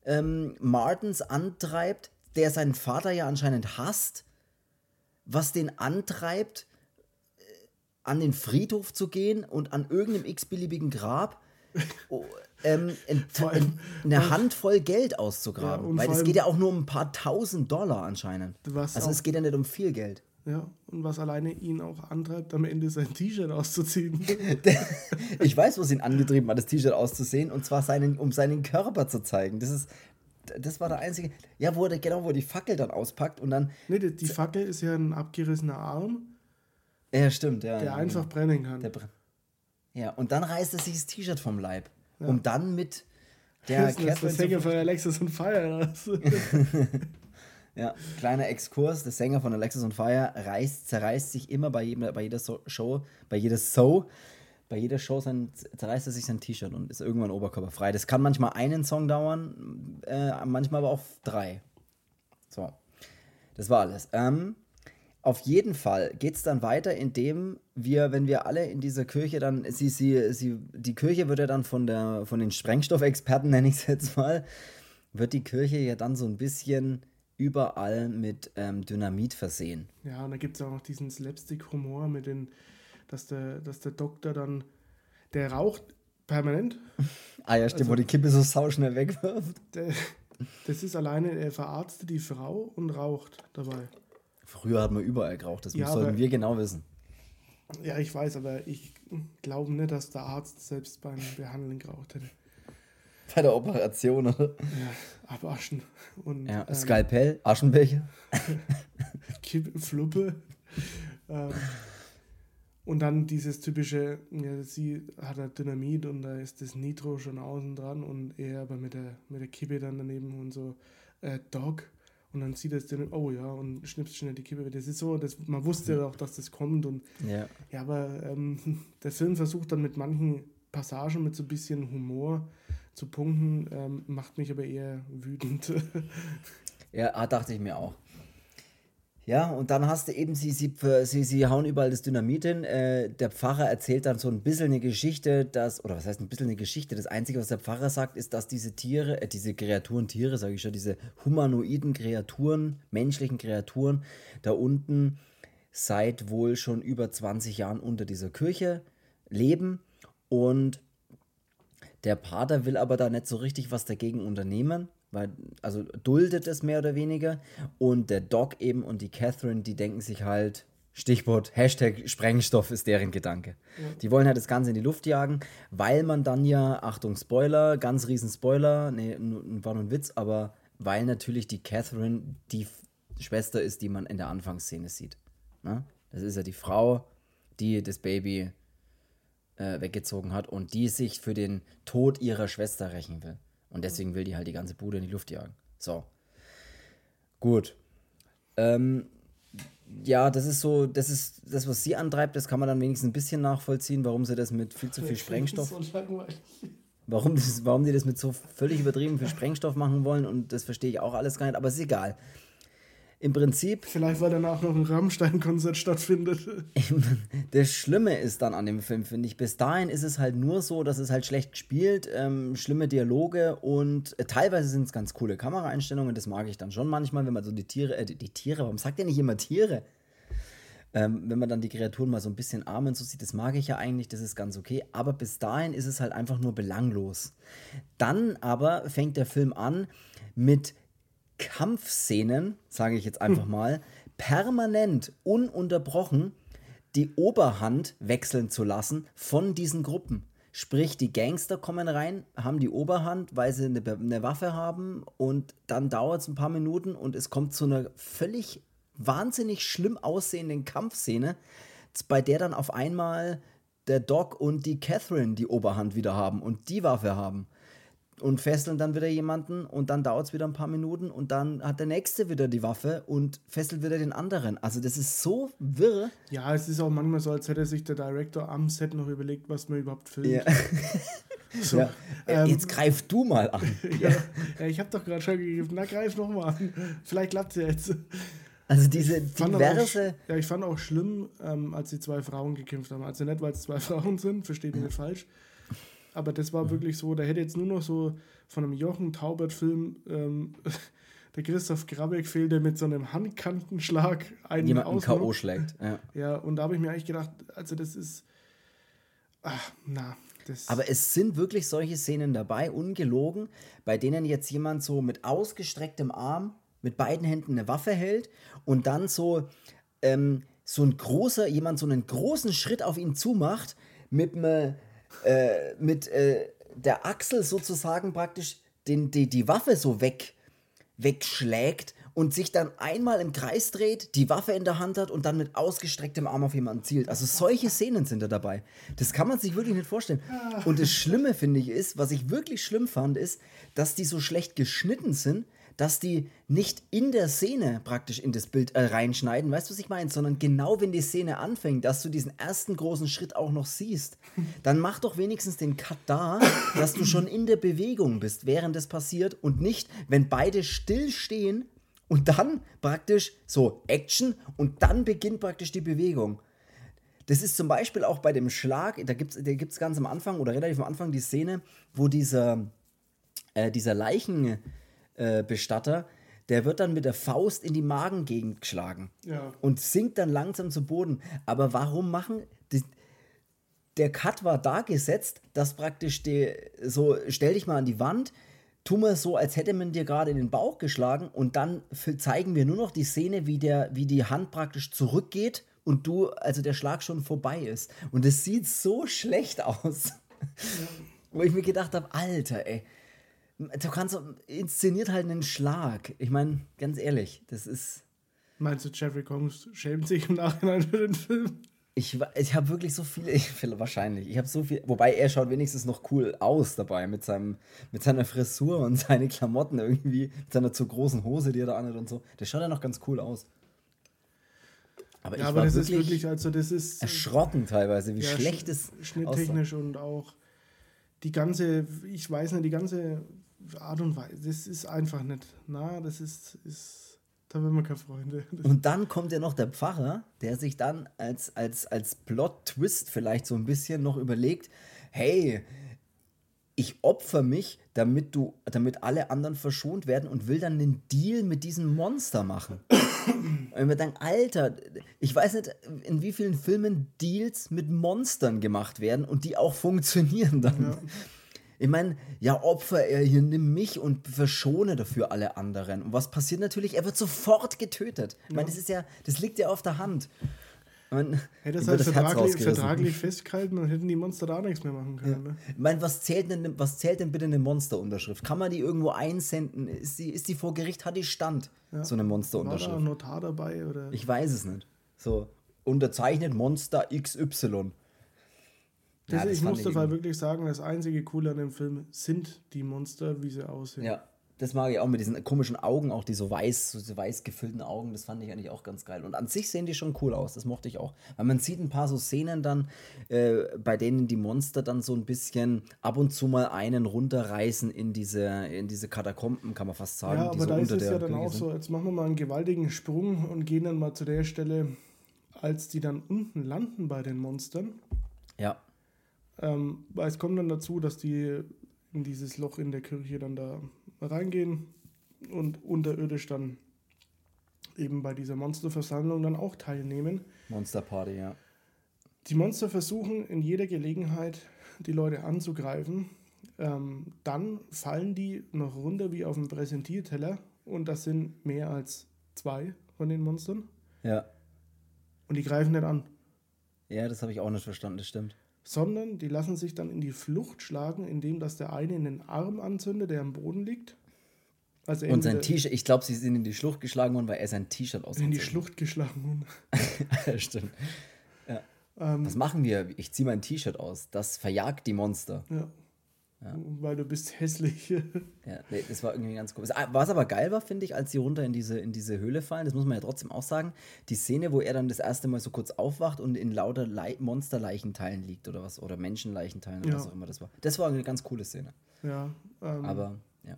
ähm, Martins antreibt, der seinen Vater ja anscheinend hasst, was den antreibt, äh, an den Friedhof zu gehen und an irgendeinem x-beliebigen Grab oh, ähm, in, in, eine Handvoll Geld auszugraben. Ja, Weil es geht ja auch nur um ein paar tausend Dollar anscheinend. Also es geht ja nicht um viel Geld. Ja, und was alleine ihn auch antreibt, am Ende sein T-Shirt auszuziehen. ich weiß, was ihn angetrieben hat, das T-Shirt auszuziehen, und zwar seinen, um seinen Körper zu zeigen. Das ist. Das war der einzige. Ja, wo er, genau, wo er die Fackel dann auspackt und dann. Nee, die, die Fackel ist ja ein abgerissener Arm. Ja, stimmt, ja. Der ja, einfach genau. brennen kann. Br ja, und dann reißt er sich das T-Shirt vom Leib. Ja. Um dann mit der das Catherine. Das Sänger von Alexis und Fire. Ja, kleiner Exkurs. Der Sänger von Alexis on Fire reißt, zerreißt sich immer bei, jedem, bei jeder so Show, bei jeder Show, bei jeder Show sein, zerreißt er sich sein T-Shirt und ist irgendwann oberkörperfrei. Das kann manchmal einen Song dauern, äh, manchmal aber auch drei. So, das war alles. Ähm, auf jeden Fall geht es dann weiter, indem wir, wenn wir alle in dieser Kirche dann, sie, sie, sie, die Kirche wird ja dann von, der, von den Sprengstoffexperten, nenne ich es jetzt mal, wird die Kirche ja dann so ein bisschen überall mit ähm, Dynamit versehen. Ja, und da gibt es auch noch diesen Slapstick-Humor mit den, dass der, dass der Doktor dann, der raucht permanent. ah ja, stimmt, also, wo die Kippe so sauschnell wegwirft. Der, das ist alleine, er verarztet die Frau und raucht dabei. Früher hat man überall geraucht, das ja, sollten aber, wir genau wissen. Ja, ich weiß, aber ich glaube nicht, dass der Arzt selbst beim Behandeln geraucht hätte. Bei der Operation, oder? Ja, abwaschen. Und, ja, ähm, Skalpell, Aschenbecher. Kippe, Fluppe. ähm, und dann dieses typische, ja, sie hat ein Dynamit und da ist das Nitro schon außen dran und er aber mit der, mit der Kippe dann daneben und so, äh, Dog. Und dann sieht er es dann, oh ja, und schnippst schnell die Kippe. Das ist so, das, man wusste ja auch, dass das kommt. Und, ja. ja, aber ähm, der Film versucht dann mit manchen Passagen mit so ein bisschen Humor zu punkten, ähm, macht mich aber eher wütend. ja, ah, dachte ich mir auch. Ja, und dann hast du eben, sie, sie, sie, sie hauen überall das Dynamit hin. Äh, der Pfarrer erzählt dann so ein bisschen eine Geschichte, dass, oder was heißt ein bisschen eine Geschichte? Das Einzige, was der Pfarrer sagt, ist, dass diese Tiere, äh, diese Kreaturen, Tiere, sage ich schon, diese humanoiden Kreaturen, menschlichen Kreaturen, da unten seit wohl schon über 20 Jahren unter dieser Kirche leben und der Pater will aber da nicht so richtig was dagegen unternehmen, weil, also duldet es mehr oder weniger. Und der Doc eben und die Catherine, die denken sich halt, Stichwort Hashtag Sprengstoff ist deren Gedanke. Ja. Die wollen halt das Ganze in die Luft jagen, weil man dann ja, Achtung, Spoiler, ganz riesen Spoiler, nee, war nur ein Witz, aber weil natürlich die Catherine die Schwester ist, die man in der Anfangsszene sieht. Na? Ne? Das ist ja die Frau, die das Baby äh, weggezogen hat und die sich für den Tod ihrer Schwester rächen will. Und deswegen will die halt die ganze Bude in die Luft jagen. So. Gut. Ähm, ja, das ist so, das ist das, was sie antreibt, das kann man dann wenigstens ein bisschen nachvollziehen, warum sie das mit viel zu viel Sprengstoff. So warum, das, warum die das mit so völlig übertrieben viel Sprengstoff machen wollen und das verstehe ich auch alles gar nicht, aber ist egal. Im Prinzip. Vielleicht, weil danach noch ein Rammstein-Konzert stattfindet. das Schlimme ist dann an dem Film, finde ich. Bis dahin ist es halt nur so, dass es halt schlecht gespielt, ähm, schlimme Dialoge und äh, teilweise sind es ganz coole Kameraeinstellungen. Das mag ich dann schon manchmal, wenn man so die Tiere, äh, die, die Tiere, warum sagt ihr nicht immer Tiere? Ähm, wenn man dann die Kreaturen mal so ein bisschen arm und so sieht, das mag ich ja eigentlich, das ist ganz okay. Aber bis dahin ist es halt einfach nur belanglos. Dann aber fängt der Film an mit Kampfszenen, sage ich jetzt einfach mal, permanent ununterbrochen die Oberhand wechseln zu lassen von diesen Gruppen. Sprich, die Gangster kommen rein, haben die Oberhand, weil sie eine, eine Waffe haben und dann dauert es ein paar Minuten und es kommt zu einer völlig wahnsinnig schlimm aussehenden Kampfszene, bei der dann auf einmal der Doc und die Catherine die Oberhand wieder haben und die Waffe haben und fesseln dann wieder jemanden und dann dauert es wieder ein paar Minuten und dann hat der nächste wieder die Waffe und fesselt wieder den anderen. Also das ist so wirr. Ja, es ist auch manchmal so, als hätte sich der Director am Set noch überlegt, was man überhaupt filmt. Ja. so, ja. Ähm, Jetzt greif du mal an. ja, ja. ich habe doch gerade schon gegriffen. Na, greif noch mal an. Vielleicht klappt es jetzt. Also diese diverse. Auch, ja, ich fand auch schlimm, ähm, als die zwei Frauen gekämpft haben. Also nicht, weil es zwei Frauen sind, versteht mich nicht falsch. Aber das war mhm. wirklich so, da hätte jetzt nur noch so von einem Jochen Taubert-Film ähm, der Christoph Grabeck fehlt, der mit so einem Handkantenschlag einen Jemanden K.O. schlägt. Ja. ja, und da habe ich mir eigentlich gedacht, also das ist. Ach, na. Das Aber es sind wirklich solche Szenen dabei, ungelogen, bei denen jetzt jemand so mit ausgestrecktem Arm, mit beiden Händen eine Waffe hält und dann so, ähm, so ein großer, jemand so einen großen Schritt auf ihn zumacht, mit einem äh, mit äh, der Achsel sozusagen praktisch den, die, die Waffe so weg, wegschlägt und sich dann einmal im Kreis dreht, die Waffe in der Hand hat und dann mit ausgestrecktem Arm auf jemanden zielt. Also solche Szenen sind da dabei. Das kann man sich wirklich nicht vorstellen. Und das Schlimme finde ich ist, was ich wirklich schlimm fand, ist, dass die so schlecht geschnitten sind, dass die nicht in der Szene praktisch in das Bild äh, reinschneiden, weißt du, was ich meine, sondern genau wenn die Szene anfängt, dass du diesen ersten großen Schritt auch noch siehst, dann mach doch wenigstens den Cut da, dass du schon in der Bewegung bist, während es passiert und nicht, wenn beide stillstehen und dann praktisch so Action und dann beginnt praktisch die Bewegung. Das ist zum Beispiel auch bei dem Schlag, da gibt es da gibt's ganz am Anfang oder relativ am Anfang die Szene, wo dieser, äh, dieser Leichen äh, Bestatter, der wird dann mit der Faust in die Magengegend geschlagen ja. und sinkt dann langsam zu Boden. Aber warum machen die, der Cut war da gesetzt, dass praktisch die, so stell dich mal an die Wand, tu mal so, als hätte man dir gerade in den Bauch geschlagen und dann zeigen wir nur noch die Szene, wie der, wie die Hand praktisch zurückgeht und du, also der Schlag schon vorbei ist. Und es sieht so schlecht aus. Ja. Wo ich mir gedacht habe, Alter, ey, Du kannst inszeniert halt einen Schlag. Ich meine, ganz ehrlich, das ist. Meinst du, Jeffrey Combs schämt sich im Nachhinein für den Film? Ich, ich habe wirklich so viele, ich, wahrscheinlich. Ich habe so viel, wobei er schaut wenigstens noch cool aus dabei mit, seinem, mit seiner Frisur und seinen Klamotten irgendwie, mit seiner zu großen Hose, die er da anhat und so. Der schaut ja noch ganz cool aus. Aber, ja, aber das ist wirklich, also das ist erschrocken teilweise, wie ja, schlecht es schnitttechnisch und auch die ganze, ich weiß nicht, die ganze Art und Weise, das ist einfach nicht. Na, das ist, ist da will man keine Freunde. Und dann kommt ja noch der Pfarrer, der sich dann als, als, als Plot-Twist vielleicht so ein bisschen noch überlegt, hey, ich opfer mich, damit du, damit alle anderen verschont werden und will dann einen Deal mit diesem Monster machen. und wir denken, Alter, ich weiß nicht, in wie vielen Filmen Deals mit Monstern gemacht werden und die auch funktionieren dann. Ja. Ich meine, ja, Opfer er hier, nimm mich und verschone dafür alle anderen. Und was passiert natürlich? Er wird sofort getötet. Ich meine, das ist ja, das liegt ja auf der Hand. Man, Hätte es halt vertraglich, vertraglich festgehalten und hätten die Monster da nichts mehr machen können. Ja. Ne? Ich meine, was zählt, denn, was zählt denn bitte eine Monsterunterschrift? Kann man die irgendwo einsenden? Ist die, ist die vor Gericht? Hat die Stand? Ja. So eine Monsterunterschrift? War da ein Notar dabei? Oder? Ich weiß es nicht. So, unterzeichnet Monster XY. Ja, ich muss dabei wirklich sagen, das einzige Coole an dem Film sind die Monster, wie sie aussehen. Ja, das mag ich auch mit diesen komischen Augen, auch die so weiß, so weiß gefüllten Augen, das fand ich eigentlich auch ganz geil. Und an sich sehen die schon cool aus, das mochte ich auch. Weil man sieht ein paar so Szenen dann, äh, bei denen die Monster dann so ein bisschen ab und zu mal einen runterreißen in diese, in diese Katakomben, kann man fast sagen. Ja, aber so da ist es ja dann Kirche auch sind. so, jetzt machen wir mal einen gewaltigen Sprung und gehen dann mal zu der Stelle, als die dann unten landen bei den Monstern. Ja, Ähm, weil es kommt dann dazu, dass die in dieses Loch in der Kirche dann da reingehen und unterirdisch dann eben bei dieser Monsterversammlung dann auch teilnehmen. Monster Party, ja. Die Monster versuchen in jeder Gelegenheit, die Leute anzugreifen. Ähm, dann fallen die noch runter wie auf dem Präsentierteller und das sind mehr als zwei von den Monstern Ja, und die greifen nicht an, ja das habe ich auch nicht verstanden, das stimmt. Sondern die lassen sich dann in die Flucht schlagen, indem dass der eine in den Arm anzündet, der am Boden liegt. Also Und sein T-Shirt, ich glaube, sie sind in die Schlucht geschlagen worden, weil er sein T-Shirt in die ausgezogen Schlucht geschlagen. hat. stimmt. Ähm, Was machen wir? Ich ziehe mein T-Shirt aus. Das verjagt die Monster. ja. Weil du bist hässlich. Ja, nee, das war irgendwie ganz cool. Was aber geil war, finde ich, als sie runter in diese, in diese Höhle fallen, das muss man ja trotzdem auch sagen, die Szene, wo er dann das erste Mal so kurz aufwacht und in lauter Lei Monsterleichenteilen liegt oder was, oder Menschenleichenteilen oder Ja. was auch immer das war. Das war eine ganz coole Szene. ja, ähm, Aber, ja.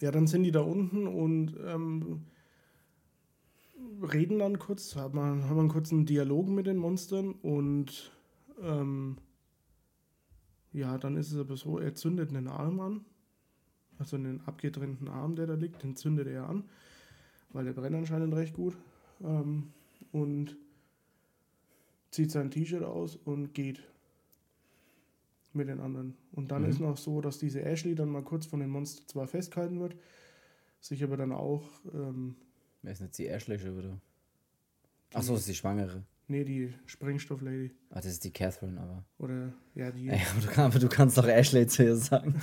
Ja, dann sind die da unten und ähm, reden dann kurz, haben haben einen kurzen Dialog mit den Monstern und ähm, ja, dann ist es aber so, er zündet einen Arm an, also einen abgetrennten Arm, der da liegt, den zündet er an, weil der brennt anscheinend recht gut ähm, und zieht sein T-Shirt aus und geht mit den anderen. Und dann Mhm. ist noch so, dass diese Ashley dann mal kurz von den Monster zwar festgehalten wird, sich aber dann auch, ähm, Wer ist jetzt die Ashley schon wieder? Achso, ist die Schwangere. Nee, die Sprengstoff-Lady Ach, das ist die Catherine, aber. oder ja, die, Ja, aber, du aber du kannst doch Ashley zu ihr sagen.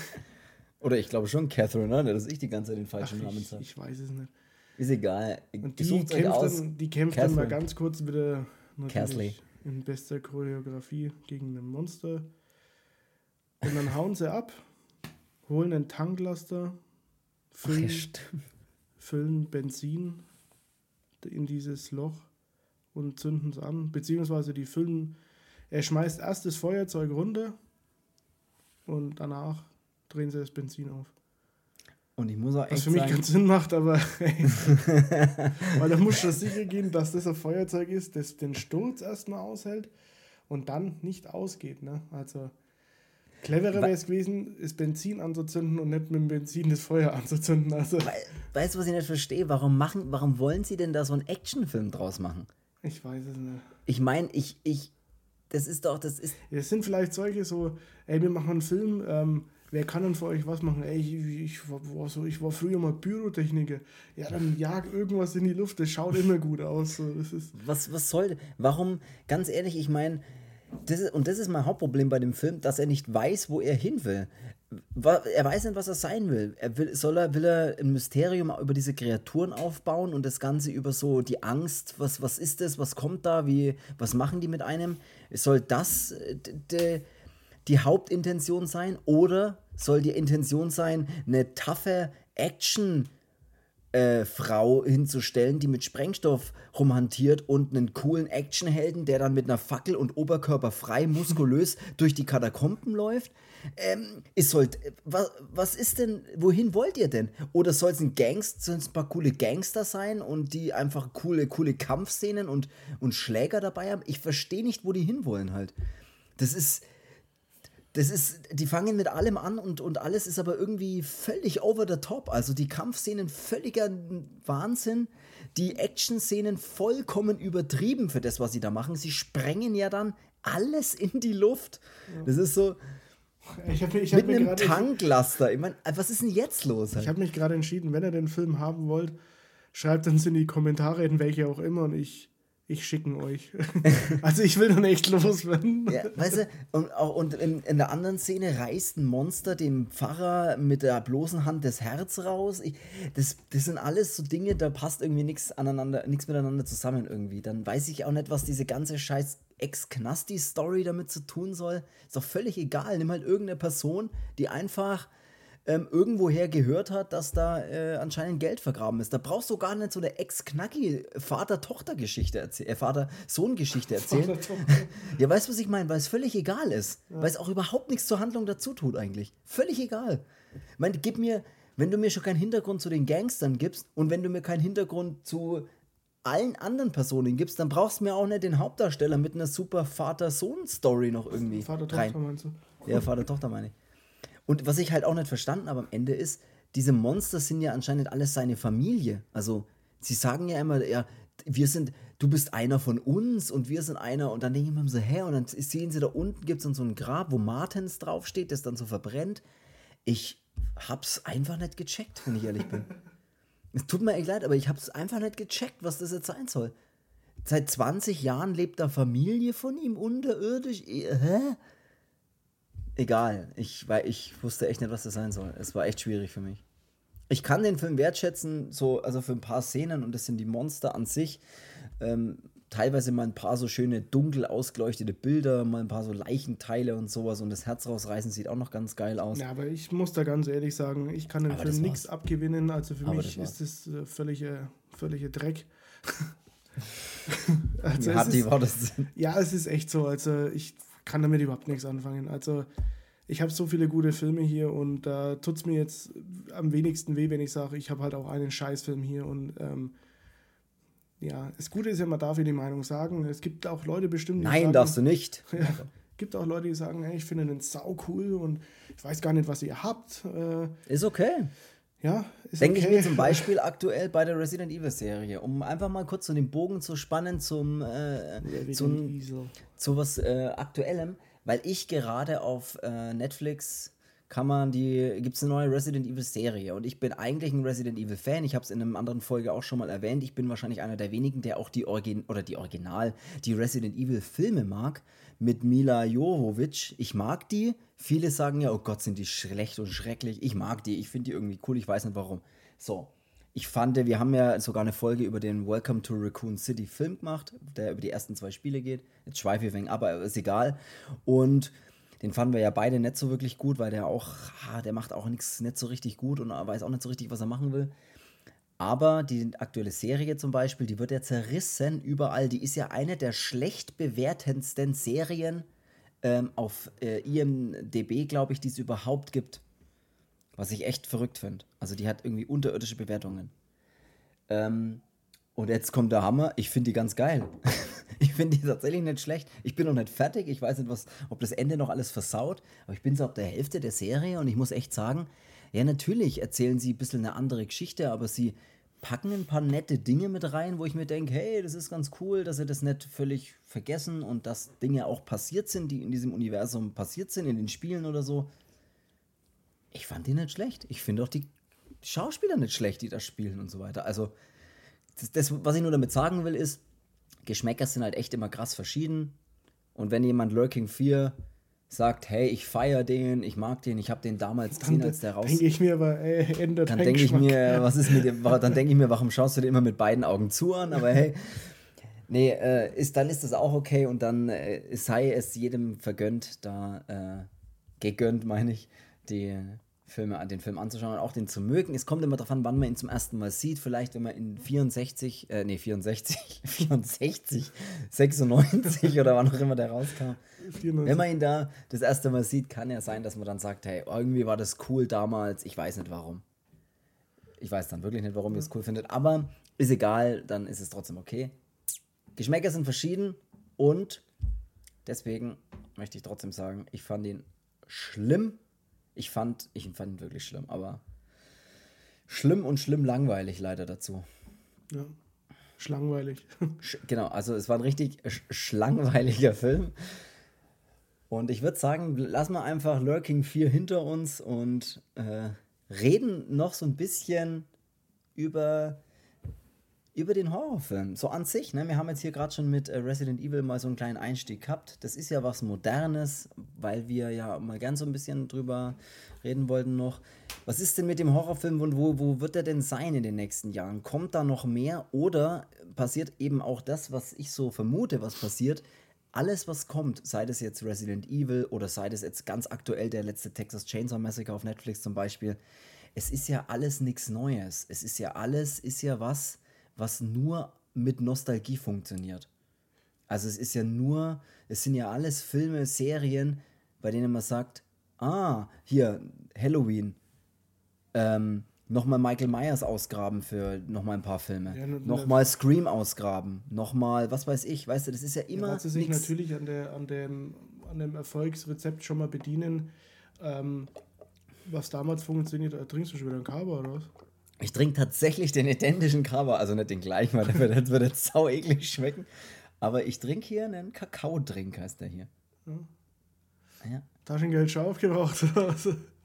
Oder ich glaube schon Catherine, ne? Dass ich die ganze Zeit den ach, falschen Namen ich, sage. ich weiß es nicht. Ist egal. Und die kämpft, dann, die kämpft dann mal Catherine. ganz kurz wieder natürlich in bester Choreografie gegen ein Monster. Und dann hauen sie ab, holen einen Tanklaster, Ach, ja, füllen, füllen Benzin in dieses Loch und zünden es an. Beziehungsweise die füllen, er schmeißt erst das Feuerzeug runter und danach drehen sie das Benzin auf. Und ich muss auch Was echt für mich sagen, keinen Sinn macht, aber ey, weil da muss schon sicher gehen, dass das ein Feuerzeug ist, das den Sturz erstmal aushält und dann nicht ausgeht. Ne? Also cleverer wäre es gewesen, das Benzin anzuzünden und nicht mit dem Benzin das Feuer anzuzünden. Also Wei- Weißt du, was ich nicht verstehe? Warum, machen, warum wollen sie denn da so einen Actionfilm draus machen? Ich weiß es nicht. Ich meine, ich, ich, das ist doch, das ist, Es sind vielleicht solche so, ey, wir machen einen Film, ähm, wer kann denn für euch was machen? Ey, ich, ich, war, so, ich war früher mal Pyrotechniker. Ja, dann jag irgendwas in die Luft, das schaut immer gut aus. So, das ist, was, was soll, warum, ganz ehrlich, ich meine, das ist, und das ist mein Hauptproblem bei dem Film, dass er nicht weiß, wo er hin will. Er weiß nicht, was er sein will. Er will, soll er, will er ein Mysterium über diese Kreaturen aufbauen und das Ganze über so die Angst, was, was ist das, was kommt da, wie, was machen die mit einem? Soll das die Hauptintention sein oder soll die Intention sein, eine taffe Action äh, Frau hinzustellen, die mit Sprengstoff rumhantiert und einen coolen Actionhelden, der dann mit einer Fackel und Oberkörper frei, muskulös durch die Katakomben läuft. Ähm, es soll, was, was ist denn, wohin wollt ihr denn? Oder soll es ein Gangster, sollen es ein paar coole Gangster sein und die einfach coole, coole Kampfszenen und, und Schläger dabei haben? Ich verstehe nicht, wo die hinwollen halt. Das ist, das ist, die fangen mit allem an und, und alles ist aber irgendwie völlig over the top. Also die Kampfszenen völliger Wahnsinn, die Action-Szenen vollkommen übertrieben für das, was sie da machen. Sie sprengen ja dann alles in die Luft. Das ist so ich habe ich hab mit einem Tanklaster. Ich meine, was ist denn jetzt los? Ich Halt? habe mich gerade entschieden, wenn ihr den Film haben wollt, schreibt uns in die Kommentare, in welche auch immer, und ich, ich schicken euch. also ich will dann echt loswerden. Ja, weißt du, und, auch, und in, in der anderen Szene reißt ein Monster dem Pfarrer mit der bloßen Hand das Herz raus. Ich, das, das sind alles so Dinge, da passt irgendwie nichts aneinander, nichts miteinander zusammen irgendwie. Dann weiß ich auch nicht, was diese ganze scheiß Ex-Knasti-Story damit zu tun soll. Ist doch völlig egal. Nimm halt irgendeine Person, die einfach ähm, irgendwoher gehört hat, dass da äh, anscheinend Geld vergraben ist. Da brauchst du gar nicht so eine ex-knacki Vater-Tochter-Geschichte erzählen, äh, Vater-Sohn-Geschichte erzählen. ja, weißt du, was ich meine? Weil es völlig egal ist. Ja. Weil es auch überhaupt nichts zur Handlung dazu tut eigentlich. Völlig egal. Ich meine, gib mir, wenn du mir schon keinen Hintergrund zu den Gangstern gibst und wenn du mir keinen Hintergrund zu allen anderen Personen gibst, dann brauchst du mir auch nicht den Hauptdarsteller mit einer super Vater-Sohn-Story noch irgendwie. Vater-Tochter meinst du? Ja, Vater-Tochter meine ich. Und was ich halt auch nicht verstanden habe am Ende ist, diese Monster sind ja anscheinend alles seine Familie. Also, sie sagen ja immer, ja, wir sind, du bist einer von uns und wir sind einer. Und dann denke ich mir so, hä? Und dann sehen sie da unten, gibt es dann so ein Grab, wo Martens draufsteht, das dann so verbrennt. Ich hab's einfach nicht gecheckt, wenn ich ehrlich bin. es tut mir echt leid, aber ich hab's einfach nicht gecheckt, was das jetzt sein soll. Seit 20 Jahren lebt da Familie von ihm unterirdisch. Hä? Egal. Ich, weil ich wusste echt nicht, was das sein soll. Es war echt schwierig für mich. Ich kann den Film wertschätzen, so, also für ein paar Szenen, und das sind die Monster an sich. Ähm, teilweise mal ein paar so schöne dunkel ausgeleuchtete Bilder, mal ein paar so Leichenteile und sowas und das Herz rausreißen sieht auch noch ganz geil aus. Ja, aber ich muss da ganz ehrlich sagen, ich kann aber Film nichts abgewinnen. Also für aber mich das ist das äh, völlige, völlige Dreck. also Wie hart die Worte sind. Ja, es ist echt so. Also ich kann damit überhaupt nichts anfangen. Also ich habe so viele gute Filme hier und da äh, tut es mir jetzt am wenigsten weh, wenn ich sage, ich habe halt auch einen Scheißfilm hier und ähm, ja, das Gute ist ja, man darf ja die Meinung sagen. Es gibt auch Leute bestimmt, Nein, sagen, darfst du nicht. ja, gibt auch Leute, die sagen, hey, ich finde den sau cool und ich weiß gar nicht, was ihr habt. Äh, ist okay. Ja, ist Denke okay. ich mir zum Beispiel aktuell bei der Resident Evil Serie, um einfach mal kurz so den Bogen zu spannen zum, äh, zum zu was äh, Aktuellem, weil ich gerade auf äh, Netflix kann man die, gibt es eine neue Resident Evil Serie und ich bin eigentlich ein Resident Evil Fan. Ich habe es in einer anderen Folge auch schon mal erwähnt. Ich bin wahrscheinlich einer der wenigen, der auch die Origin oder die Original, die Resident Evil Filme mag mit Mila Jovovich. Ich mag die. Viele sagen ja, oh Gott, sind die schlecht und schrecklich. Ich mag die. Ich finde die irgendwie cool. Ich weiß nicht warum. So. Ich fand, wir haben ja sogar eine Folge über den Welcome to Raccoon City Film gemacht, der über die ersten zwei Spiele geht. Jetzt schweife ich wegen, aber ist egal. Und den fanden wir ja beide nicht so wirklich gut, weil der auch, der macht auch nichts nicht so richtig gut und weiß auch nicht so richtig, was er machen will. Aber die aktuelle Serie zum Beispiel, die wird ja zerrissen überall. Die ist ja eine der schlecht bewertendsten Serien ähm, auf äh, IMDB, glaube ich, die es überhaupt gibt. Was ich echt verrückt finde. Also die hat irgendwie unterirdische Bewertungen. Ähm, und jetzt kommt der Hammer. Ich finde die ganz geil. ich finde die tatsächlich nicht schlecht. Ich bin noch nicht fertig. Ich weiß nicht, was, ob das Ende noch alles versaut. Aber ich bin so ab der Hälfte der Serie und ich muss echt sagen, ja, natürlich erzählen sie ein bisschen eine andere Geschichte, aber sie packen ein paar nette Dinge mit rein, wo ich mir denke, hey, das ist ganz cool, dass sie das nicht völlig vergessen und dass Dinge auch passiert sind, die in diesem Universum passiert sind, in den Spielen oder so. Ich fand die nicht schlecht. Ich finde auch die Schauspieler nicht schlecht, die das spielen und so weiter. Also, das, das, was ich nur damit sagen will, ist, Geschmäcker sind halt echt immer krass verschieden. Und wenn jemand Lurking 4 sagt, hey, ich feiere den, ich mag den, ich habe den damals gesehen, als der raus. denke ich mir aber, ey, ändert Dann denke ich mir, was ist mit dem, dann denke ich mir, warum schaust du den immer mit beiden Augen zu an? Aber hey, nee, äh, ist, dann ist das auch okay und dann äh, sei es jedem vergönnt, da äh, gegönnt, meine ich, die Filme, den Film anzuschauen und auch den zu mögen. Es kommt immer darauf an, wann man ihn zum ersten Mal sieht. Vielleicht, wenn man in 64, äh, nee, 64, 64, 96 oder wann auch immer der rauskam. 94. Wenn man ihn da das erste Mal sieht, kann ja sein, dass man dann sagt, hey, irgendwie war das cool damals. Ich weiß nicht warum. Ich weiß dann wirklich nicht, warum ihr es cool findet. Aber ist egal, dann ist es trotzdem okay. Geschmäcker sind verschieden und deswegen möchte ich trotzdem sagen, ich fand ihn schlimm ich fand, ich fand ihn wirklich schlimm, aber schlimm und schlimm langweilig leider dazu. Ja, schlangweilig. Sch genau, also es war ein richtig sch schlangweiliger Film. Und ich würde sagen, lassen wir einfach Lurking 4 hinter uns und äh, reden noch so ein bisschen über über den Horrorfilm, so an sich. Ne? Wir haben jetzt hier gerade schon mit äh, Resident Evil mal so einen kleinen Einstieg gehabt. Das ist ja was Modernes, weil wir ja mal gern so ein bisschen drüber reden wollten noch. Was ist denn mit dem Horrorfilm und wo, wo wird er denn sein in den nächsten Jahren? Kommt da noch mehr oder passiert eben auch das, was ich so vermute, was passiert? alles, was kommt, sei das jetzt Resident Evil oder sei das jetzt ganz aktuell der letzte Texas Chainsaw Massacre auf Netflix zum Beispiel, es ist ja alles nichts Neues. Es ist ja alles, ist ja was, was nur mit Nostalgie funktioniert. Also es ist ja nur, es sind ja alles Filme, Serien, bei denen man sagt, ah, hier, Halloween, ähm, nochmal Michael Myers ausgraben für nochmal ein paar Filme. Ja, nochmal Scream ausgraben. Nochmal, was weiß ich, weißt du, das ist ja immer. Ja, sie sich nix. natürlich an, der, an, dem, an dem Erfolgsrezept schon mal bedienen. Ähm, was damals funktioniert, äh, trinkst du schon wieder einen Kaba oder was? Ich trinke tatsächlich den identischen Kaba, also nicht den gleichen, weil der wird, wird jetzt sau eklig schmecken. Aber ich trinke hier einen Kakaodrink, heißt der hier. Ja. ja. Taschengeld schon aufgebraucht.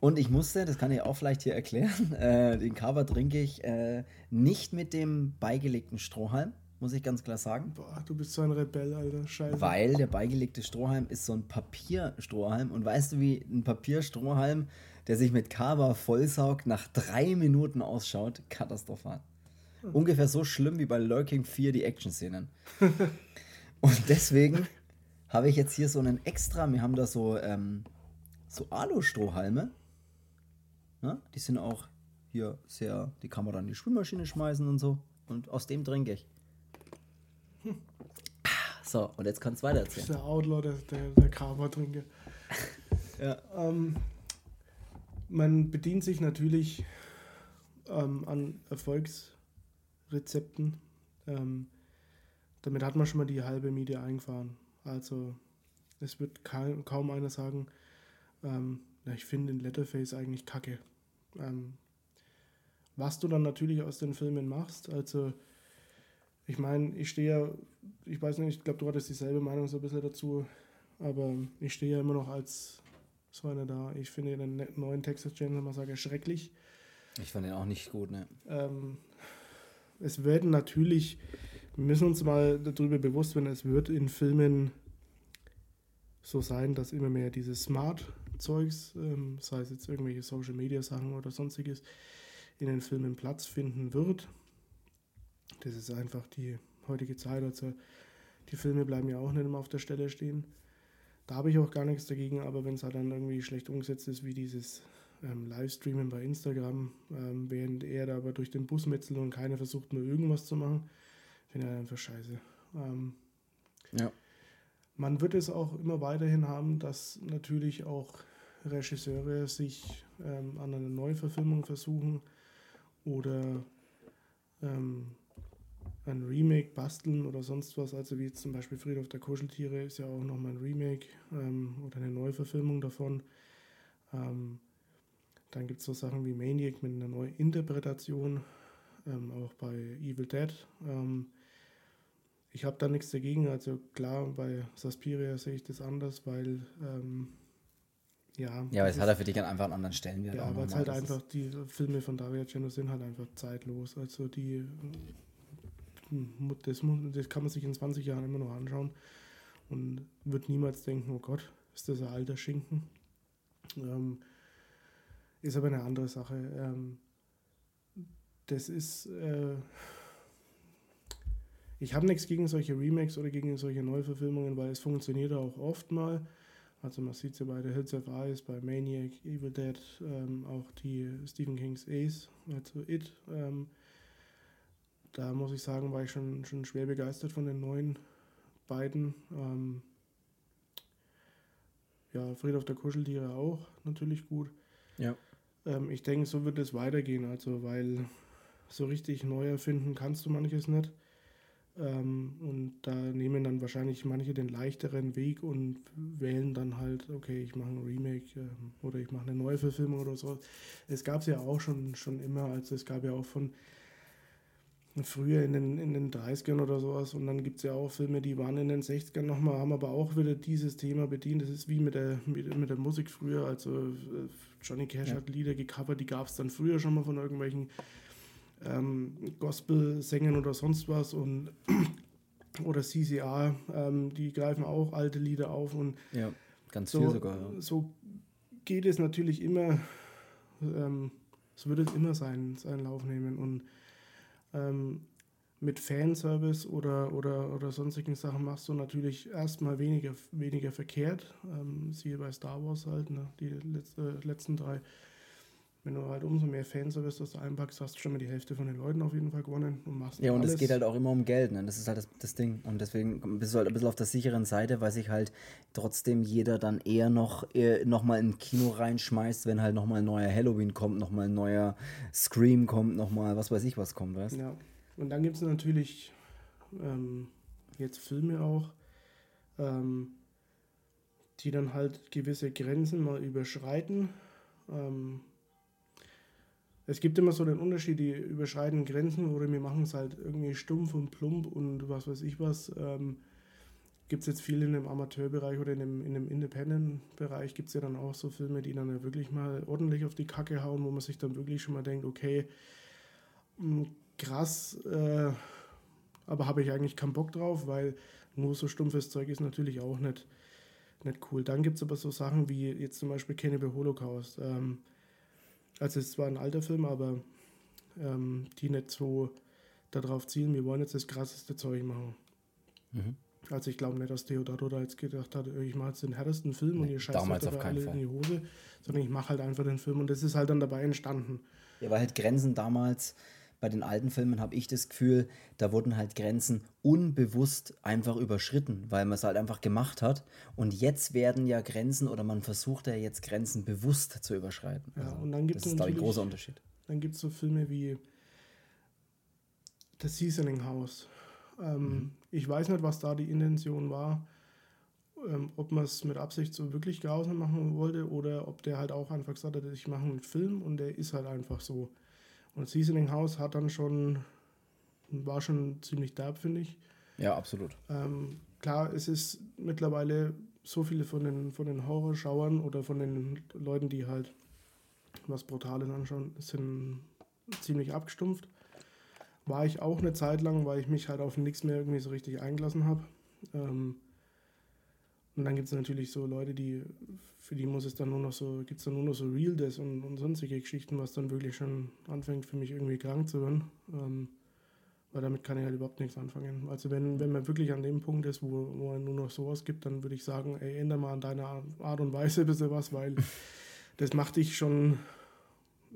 Und ich musste, das kann ich auch vielleicht hier erklären, äh, den Kaba trinke ich äh, nicht mit dem beigelegten Strohhalm, muss ich ganz klar sagen. Boah, du bist so ein Rebell, Alter. Scheiße. Weil der beigelegte Strohhalm ist so ein Papierstrohhalm. Und weißt du, wie ein Papierstrohhalm, der sich mit Kaba vollsaugt, nach drei Minuten ausschaut? Katastrophal. Hm. Ungefähr so schlimm wie bei Lurking 4 die Action-Szenen. Und deswegen habe ich jetzt hier so einen extra, wir haben da so, ähm, so Alu-Strohhalme. Ne? Die sind auch hier sehr, die kann man dann in die Spülmaschine schmeißen und so. Und aus dem trinke ich. Hm. So, und jetzt kannst du weiter erzählen. Das ist der Outlaw, der, der, der Kramer-Trinker. ja. Ähm, man bedient sich natürlich ähm, an Erfolgsrezepten. Ähm, damit hat man schon mal die halbe Miete eingefahren. Also es wird kaum, kaum einer sagen, ähm, na, ich finde den Letterface eigentlich kacke. Ähm, was du dann natürlich aus den Filmen machst, also ich meine, ich stehe ja, ich weiß nicht, ich glaube, du hattest dieselbe Meinung so ein bisschen dazu, aber ich stehe ja immer noch als so einer da. Ich finde den ne-, neuen Texas Chainsaw Massacre schrecklich. Ich fand den auch nicht gut, ne? Ähm, es werden natürlich wir müssen uns mal darüber bewusst werden, es wird in Filmen so sein, dass immer mehr dieses Smart-Zeugs, ähm, sei es jetzt irgendwelche Social-Media-Sachen oder sonstiges, in den Filmen Platz finden wird. Das ist einfach die heutige Zeit. Also die Filme bleiben ja auch nicht immer auf der Stelle stehen. Da habe ich auch gar nichts dagegen, aber wenn es halt dann irgendwie schlecht umgesetzt ist, wie dieses ähm, Livestreamen bei Instagram, ähm, während er da aber durch den Bus metzelt und keiner versucht nur irgendwas zu machen, finde ich einfach scheiße. Ähm, ja. Man wird es auch immer weiterhin haben, dass natürlich auch Regisseure sich ähm, an einer Neuverfilmung versuchen oder ähm, ein Remake basteln oder sonst was. Also wie zum Beispiel Friedhof der Kuscheltiere ist ja auch nochmal ein Remake ähm, oder eine Neuverfilmung davon. Ähm, dann gibt es so Sachen wie Maniac mit einer Neuinterpretation, ähm, auch bei Evil Dead. Ähm, ich habe da nichts dagegen. Also klar, bei Saspiria sehe ich das anders, weil ähm, ja. Ja, aber es hat er für dich einfach einen anderen Stellenwert. Ja, weil es halt einfach, die Filme von Dario Argento sind halt einfach zeitlos. Also die, das, das kann man sich in 20 Jahren immer noch anschauen und wird niemals denken, oh Gott, ist das ein alter Schinken. Ähm, ist aber eine andere Sache. Ähm, das ist, äh, ich habe nichts gegen solche Remakes oder gegen solche Neuverfilmungen, weil es funktioniert auch oft mal. Also man sieht es ja bei The Hills of Eyes, bei Maniac, Evil Dead, ähm, auch die Stephen King's Ace, also It. Ähm, da muss ich sagen, war ich schon, schon schwer begeistert von den neuen beiden. Ähm, ja, Friedhof der Kuscheltiere auch natürlich gut. Ja. Ähm, ich denke, so wird es weitergehen, also weil so richtig neu erfinden kannst du manches nicht. Ähm, und da nehmen dann wahrscheinlich manche den leichteren Weg und wählen dann halt, okay, ich mache ein Remake ähm, oder ich mache eine Neuverfilmung oder so. Es gab es ja auch schon, schon immer, also es gab ja auch von früher in den, in den 30ern oder sowas und dann gibt es ja auch Filme, die waren in den 60ern nochmal, haben aber auch wieder dieses Thema bedient. Das ist wie mit der, mit, mit der Musik früher, also äh, Johnny Cash ja. hat Lieder gecovert, die gab es dann früher schon mal von irgendwelchen ähm, Gospel-Sängern oder sonst was und oder CCA, ähm, die greifen auch alte Lieder auf und ja, ganz so, viel sogar. Ja. So geht es natürlich immer, ähm, so wird es immer seinen, seinen Lauf nehmen und ähm, mit Fanservice oder, oder, oder sonstigen Sachen machst du natürlich erstmal weniger, weniger verkehrt. Ähm, siehe bei Star Wars halt, ne? die letzte, letzten drei. Wenn du halt umso mehr Fanservice das einpackst, hast du schon mal die Hälfte von den Leuten auf jeden Fall gewonnen und machst Ja, und es geht halt auch immer um Geld, ne? Das ist halt das, das Ding. Und deswegen bist du halt ein bisschen auf der sicheren Seite, weil sich halt trotzdem jeder dann eher noch, eher noch mal in Kino reinschmeißt, wenn halt nochmal ein neuer Halloween kommt, nochmal ein neuer Scream kommt, nochmal was weiß ich was kommt, weißt Ja. Und dann gibt es natürlich ähm, jetzt Filme auch, ähm, die dann halt gewisse Grenzen mal überschreiten. Ähm, es gibt immer so den Unterschied, die überschreiten Grenzen oder wir machen es halt irgendwie stumpf und plump und was weiß ich was. Ähm, gibt es jetzt viel in dem Amateurbereich oder in dem, in dem Independent-Bereich gibt es ja dann auch so Filme, die dann ja wirklich mal ordentlich auf die Kacke hauen, wo man sich dann wirklich schon mal denkt, okay, mh, krass, äh, aber habe ich eigentlich keinen Bock drauf, weil nur so stumpfes Zeug ist natürlich auch nicht, nicht cool. Dann gibt es aber so Sachen wie jetzt zum Beispiel Cannibal Holocaust. Ähm, also es ist zwar ein alter Film, aber ähm, die nicht so darauf zielen, wir wollen jetzt das krasseste Zeug machen. Mhm. Also ich glaube nicht, dass Theodoro da jetzt gedacht hat, ich mache jetzt den härtesten Film und Nee, ihr scheißt damals halt auf alle in Fall. die Hose, sondern ich mache halt einfach den Film und das ist halt dann dabei entstanden. Ja, weil halt Grenzen damals, bei den alten Filmen habe ich das Gefühl, da wurden halt Grenzen unbewusst einfach überschritten, weil man es halt einfach gemacht hat. Und jetzt werden ja Grenzen oder man versucht ja jetzt Grenzen bewusst zu überschreiten. Ja, Also, und dann gibt's das ist, glaube ich, ein großer Unterschied. Dann gibt es so Filme wie The Seasoning House. Ähm, Mhm. Ich weiß nicht, was da die Intention war. Ähm, ob man es mit Absicht so wirklich grausam machen wollte oder ob der halt auch einfach gesagt hat, ich mache einen Film und der ist halt einfach so. Und Seasoning House hat dann schon, war schon ziemlich derb, finde ich. Ja, absolut. Ähm, klar, es ist mittlerweile so viele von den, von den Horrorschauern oder von den Leuten, die halt was Brutales anschauen, sind ziemlich abgestumpft. War ich auch eine Zeit lang, weil ich mich halt auf nichts mehr irgendwie so richtig eingelassen habe. Ähm, und dann gibt es natürlich so Leute, die, für die muss es dann nur noch so, gibt es dann nur noch so Realness und, und sonstige Geschichten, was dann wirklich schon anfängt für mich irgendwie krank zu werden. Ähm, weil damit kann ich halt überhaupt nichts anfangen. Also wenn, wenn man wirklich an dem Punkt ist, wo, wo er nur noch sowas gibt, dann würde ich sagen, ey, ändere mal an deiner Art und Weise ein bisschen was, weil das macht dich schon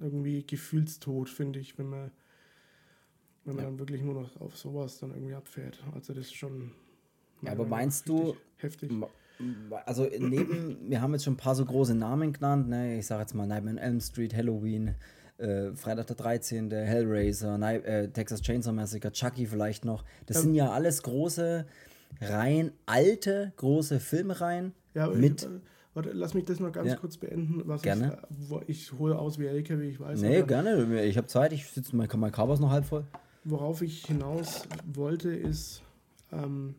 irgendwie gefühlstot, finde ich, wenn man, wenn man Ja. dann wirklich nur noch auf sowas dann irgendwie abfährt. Also das ist schon Ja, aber meinst du, heftig. Also neben, wir haben jetzt schon ein paar so große Namen genannt, ne? ich sage jetzt mal Nightmare on Elm Street, Halloween, äh, Freitag der 13., Hellraiser, Ni äh, Texas Chainsaw Massacre, Chucky vielleicht noch. Das Ja. sind ja alles große, rein alte, große Filmreihen. Ja, mit- ich, äh, warte, lass mich das noch ganz Ja. kurz beenden. Was Gerne. Ich, äh, ich hole aus wie LKW, ich weiß. Nee, gerne, ich habe Zeit, ich sitze, mein, mein ist noch halb voll. Worauf ich hinaus wollte, ist, ähm,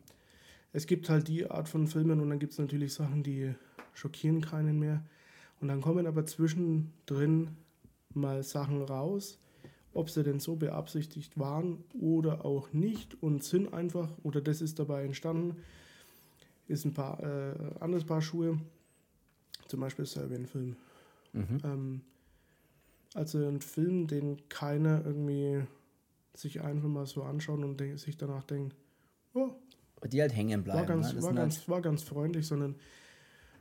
es gibt halt die Art von Filmen und dann gibt es natürlich Sachen, die schockieren keinen mehr. Und dann kommen aber zwischendrin mal Sachen raus, ob sie denn so beabsichtigt waren oder auch nicht und sind einfach, oder das ist dabei entstanden, ist ein paar äh, anderes Paar Schuhe, zum Beispiel Serbian-Film. Mhm. Ähm, also ein Film, den keiner irgendwie sich einfach mal so anschaut und sich danach denkt, oh, Die halt hängen bleiben. war ganz, ne? War, ganz, halt, war ganz freundlich, sondern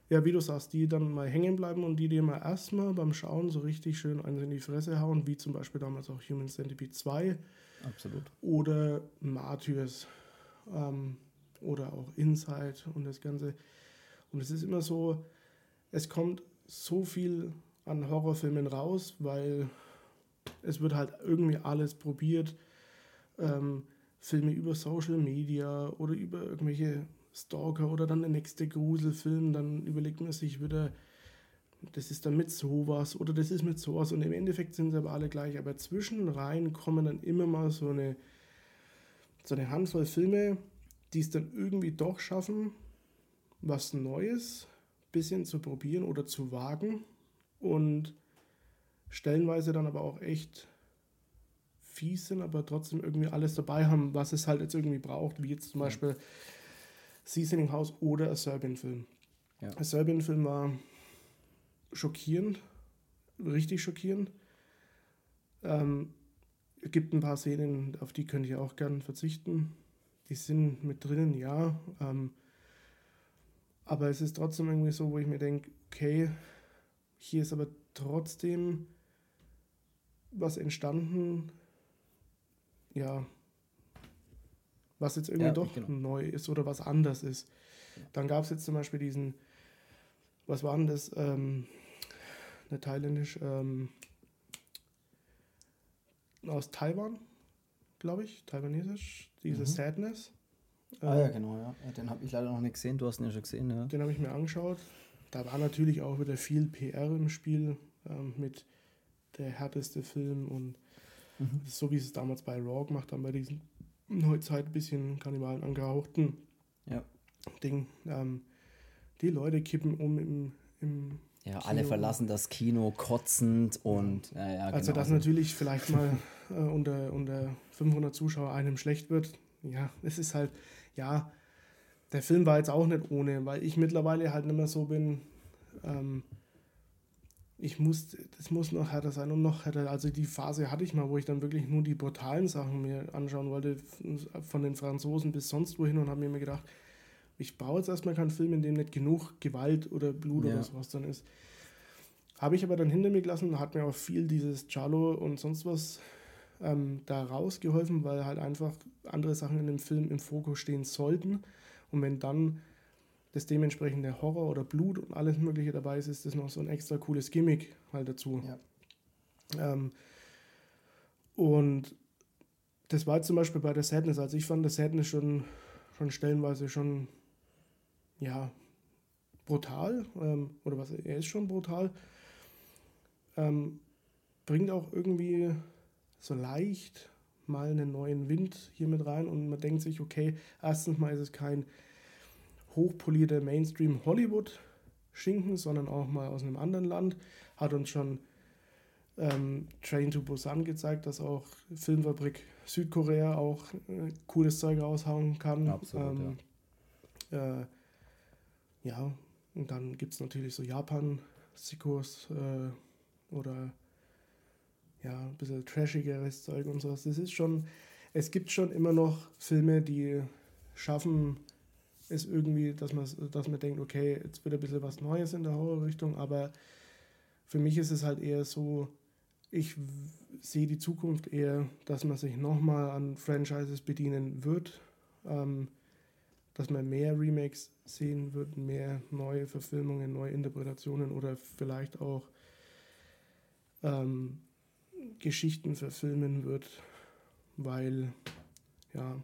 ja, wie du sagst, die dann mal hängen bleiben und die dir mal erstmal beim Schauen so richtig schön eins in die Fresse hauen, wie zum Beispiel damals auch Human Centipede 2 absolut. oder Martyrs ähm, oder auch Inside und das Ganze. Und es ist immer so, es kommt so viel an Horrorfilmen raus, weil es wird halt irgendwie alles probiert. Ähm, Filme über Social Media oder über irgendwelche Stalker oder dann der nächste Gruselfilm, dann überlegt man sich wieder, das ist dann mit sowas oder das ist mit sowas und im Endeffekt sind sie aber alle gleich. Aber zwischen rein kommen dann immer mal so eine, so eine Handvoll Filme, die es dann irgendwie doch schaffen, was Neues bisschen zu probieren oder zu wagen und stellenweise dann aber auch echt fies sind, aber trotzdem irgendwie alles dabei haben, was es halt jetzt irgendwie braucht, wie jetzt zum Beispiel Seasoning House oder A Serbian Film. Ja. A Serbian Film war schockierend, richtig schockierend. Ähm, Es gibt ein paar Szenen, auf die könnte ich auch gern verzichten. Die sind mit drinnen, ja. Ähm, aber es ist trotzdem irgendwie so, wo ich mir denke, okay, hier ist aber trotzdem was entstanden, ja, was jetzt irgendwie ja, doch genau. neu ist oder was anders ist. Dann gab es jetzt zum Beispiel diesen, was war denn das, ähm, eine thailändisch, ähm, aus Taiwan, glaube ich, taiwanesisch, diese mhm. Sadness. Ah ja, ähm, genau, ja. Den habe ich leider noch nicht gesehen, du hast ihn ja schon gesehen, ja. Den habe ich mir angeschaut. Da war natürlich auch wieder viel PR im Spiel ähm, mit der härteste Film und mhm. so wie sie es damals bei Raw gemacht haben, bei diesen Neuzeit ein bisschen Kannibalen angehauchten ja. Ding. Ähm, die Leute kippen um im, im ja, Kino. alle verlassen das Kino kotzend und ja, ja, Also, genau dass natürlich vielleicht mal äh, unter, unter 500 Zuschauer einem schlecht wird. Ja, es ist halt, ja, der Film war jetzt auch nicht ohne, weil ich mittlerweile halt nicht mehr so bin, ähm, ich muss, das muss noch härter sein und noch härter. Also die Phase hatte ich mal, wo ich dann wirklich nur die brutalen Sachen mir anschauen wollte, von den Franzosen bis sonst wohin und habe mir gedacht, ich brauche jetzt erstmal keinen Film, in dem nicht genug Gewalt oder Blut ja. oder sowas dann ist. Habe ich aber dann hinter mir gelassen, hat mir auch viel dieses Charlo und sonst was ähm, da rausgeholfen, weil halt einfach andere Sachen in dem Film im Fokus stehen sollten. Und wenn dann das dementsprechende Horror oder Blut und alles Mögliche dabei ist, ist das noch so ein extra cooles Gimmick halt dazu. Ja. Ähm, und das war zum Beispiel bei der Sadness. Also ich fand der Sadness schon, schon stellenweise schon, ja, brutal. Ähm, oder was, er ist schon brutal. Ähm, bringt auch irgendwie so leicht mal einen neuen Wind hier mit rein und man denkt sich, okay, erstens mal ist es kein hochpolierte Mainstream-Hollywood-Schinken, sondern auch mal aus einem anderen Land. Hat uns schon ähm, Train to Busan gezeigt, dass auch Filmfabrik Südkorea auch äh, cooles Zeug raushauen kann. Absolut, ähm, ja. Äh, ja, und dann gibt es natürlich so Japan-Sikos äh, oder ja, ein bisschen trashigeres Zeug und sowas. Das ist schon, es gibt schon immer noch Filme, die schaffen, ist irgendwie, dass man, dass man denkt, okay, jetzt wird ein bisschen was Neues in der Horrorrichtung, aber für mich ist es halt eher so, ich sehe die Zukunft eher, dass man sich nochmal an Franchises bedienen wird, ähm, dass man mehr Remakes sehen wird, mehr neue Verfilmungen, neue Interpretationen oder vielleicht auch ähm, Geschichten verfilmen wird, weil ja,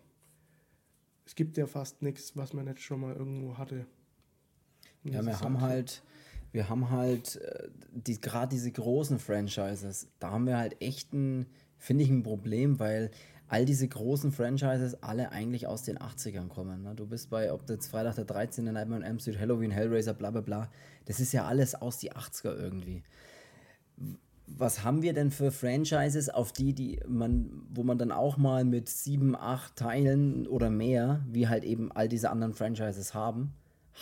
es gibt ja fast nichts, was man nicht schon mal irgendwo hatte. Und ja, wir haben halt, wir haben halt äh, die, gerade diese großen Franchises, da haben wir halt echt ein, finde ich, ein Problem, weil all diese großen Franchises alle eigentlich aus den 80ern kommen. Ne? Du bist bei, ob das Freitag der 13. Nightmare on Elm Street, Halloween, Hellraiser, bla bla bla. Das ist ja alles aus die 80er irgendwie was haben wir denn für Franchises, auf die, die man, wo man dann auch mal mit sieben, acht Teilen oder mehr, wie halt eben all diese anderen Franchises haben,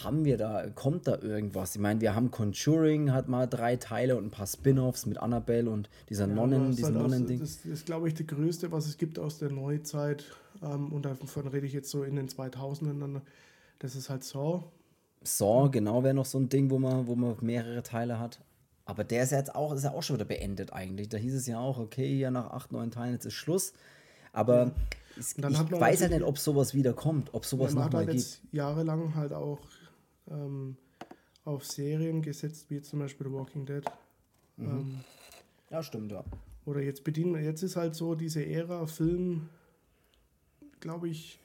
haben wir da, kommt da irgendwas? Ich meine, wir haben Conjuring, hat mal drei Teile und ein paar Spin-offs mit Annabelle und dieser ja, Nonnen, diesen halt Nonnen-Ding. Das ist, glaube ich, das Größte, was es gibt aus der Neuzeit. Ähm, und davon rede ich jetzt so in den 2000ern. Das ist halt Saw. Saw, genau, wäre noch so ein Ding, wo man, wo man mehrere Teile hat. Aber der ist jetzt auch, ist ja auch schon wieder beendet eigentlich. Da hieß es ja auch, okay, ja nach acht, neun Teilen, jetzt ist Schluss. Aber ja. ich, ich weiß ja nicht, ob sowas wieder kommt, ob sowas ja, nochmal halt gibt. Jahrelang halt auch ähm, auf Serien gesetzt, wie zum Beispiel The Walking Dead. Mhm. Ähm, ja, stimmt, ja. Oder jetzt bedienen jetzt ist halt so diese Ära Film, glaube ich,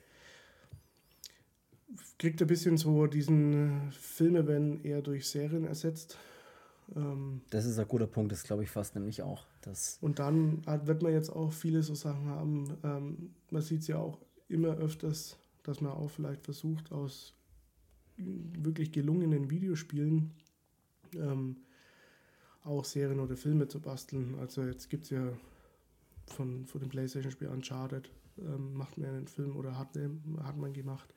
kriegt ein bisschen so diesen Filme, wenn eher durch Serien ersetzt. Ähm, das ist ein guter Punkt, das glaube ich fast nämlich auch. Dass und dann wird man jetzt auch viele so Sachen haben. Ähm, man sieht es ja auch immer öfters, dass man auch vielleicht versucht, aus wirklich gelungenen Videospielen ähm, auch Serien oder Filme zu basteln. Also jetzt gibt es ja von, von dem PlayStation-Spiel Uncharted, ähm, macht man einen Film oder hat, hat man gemacht.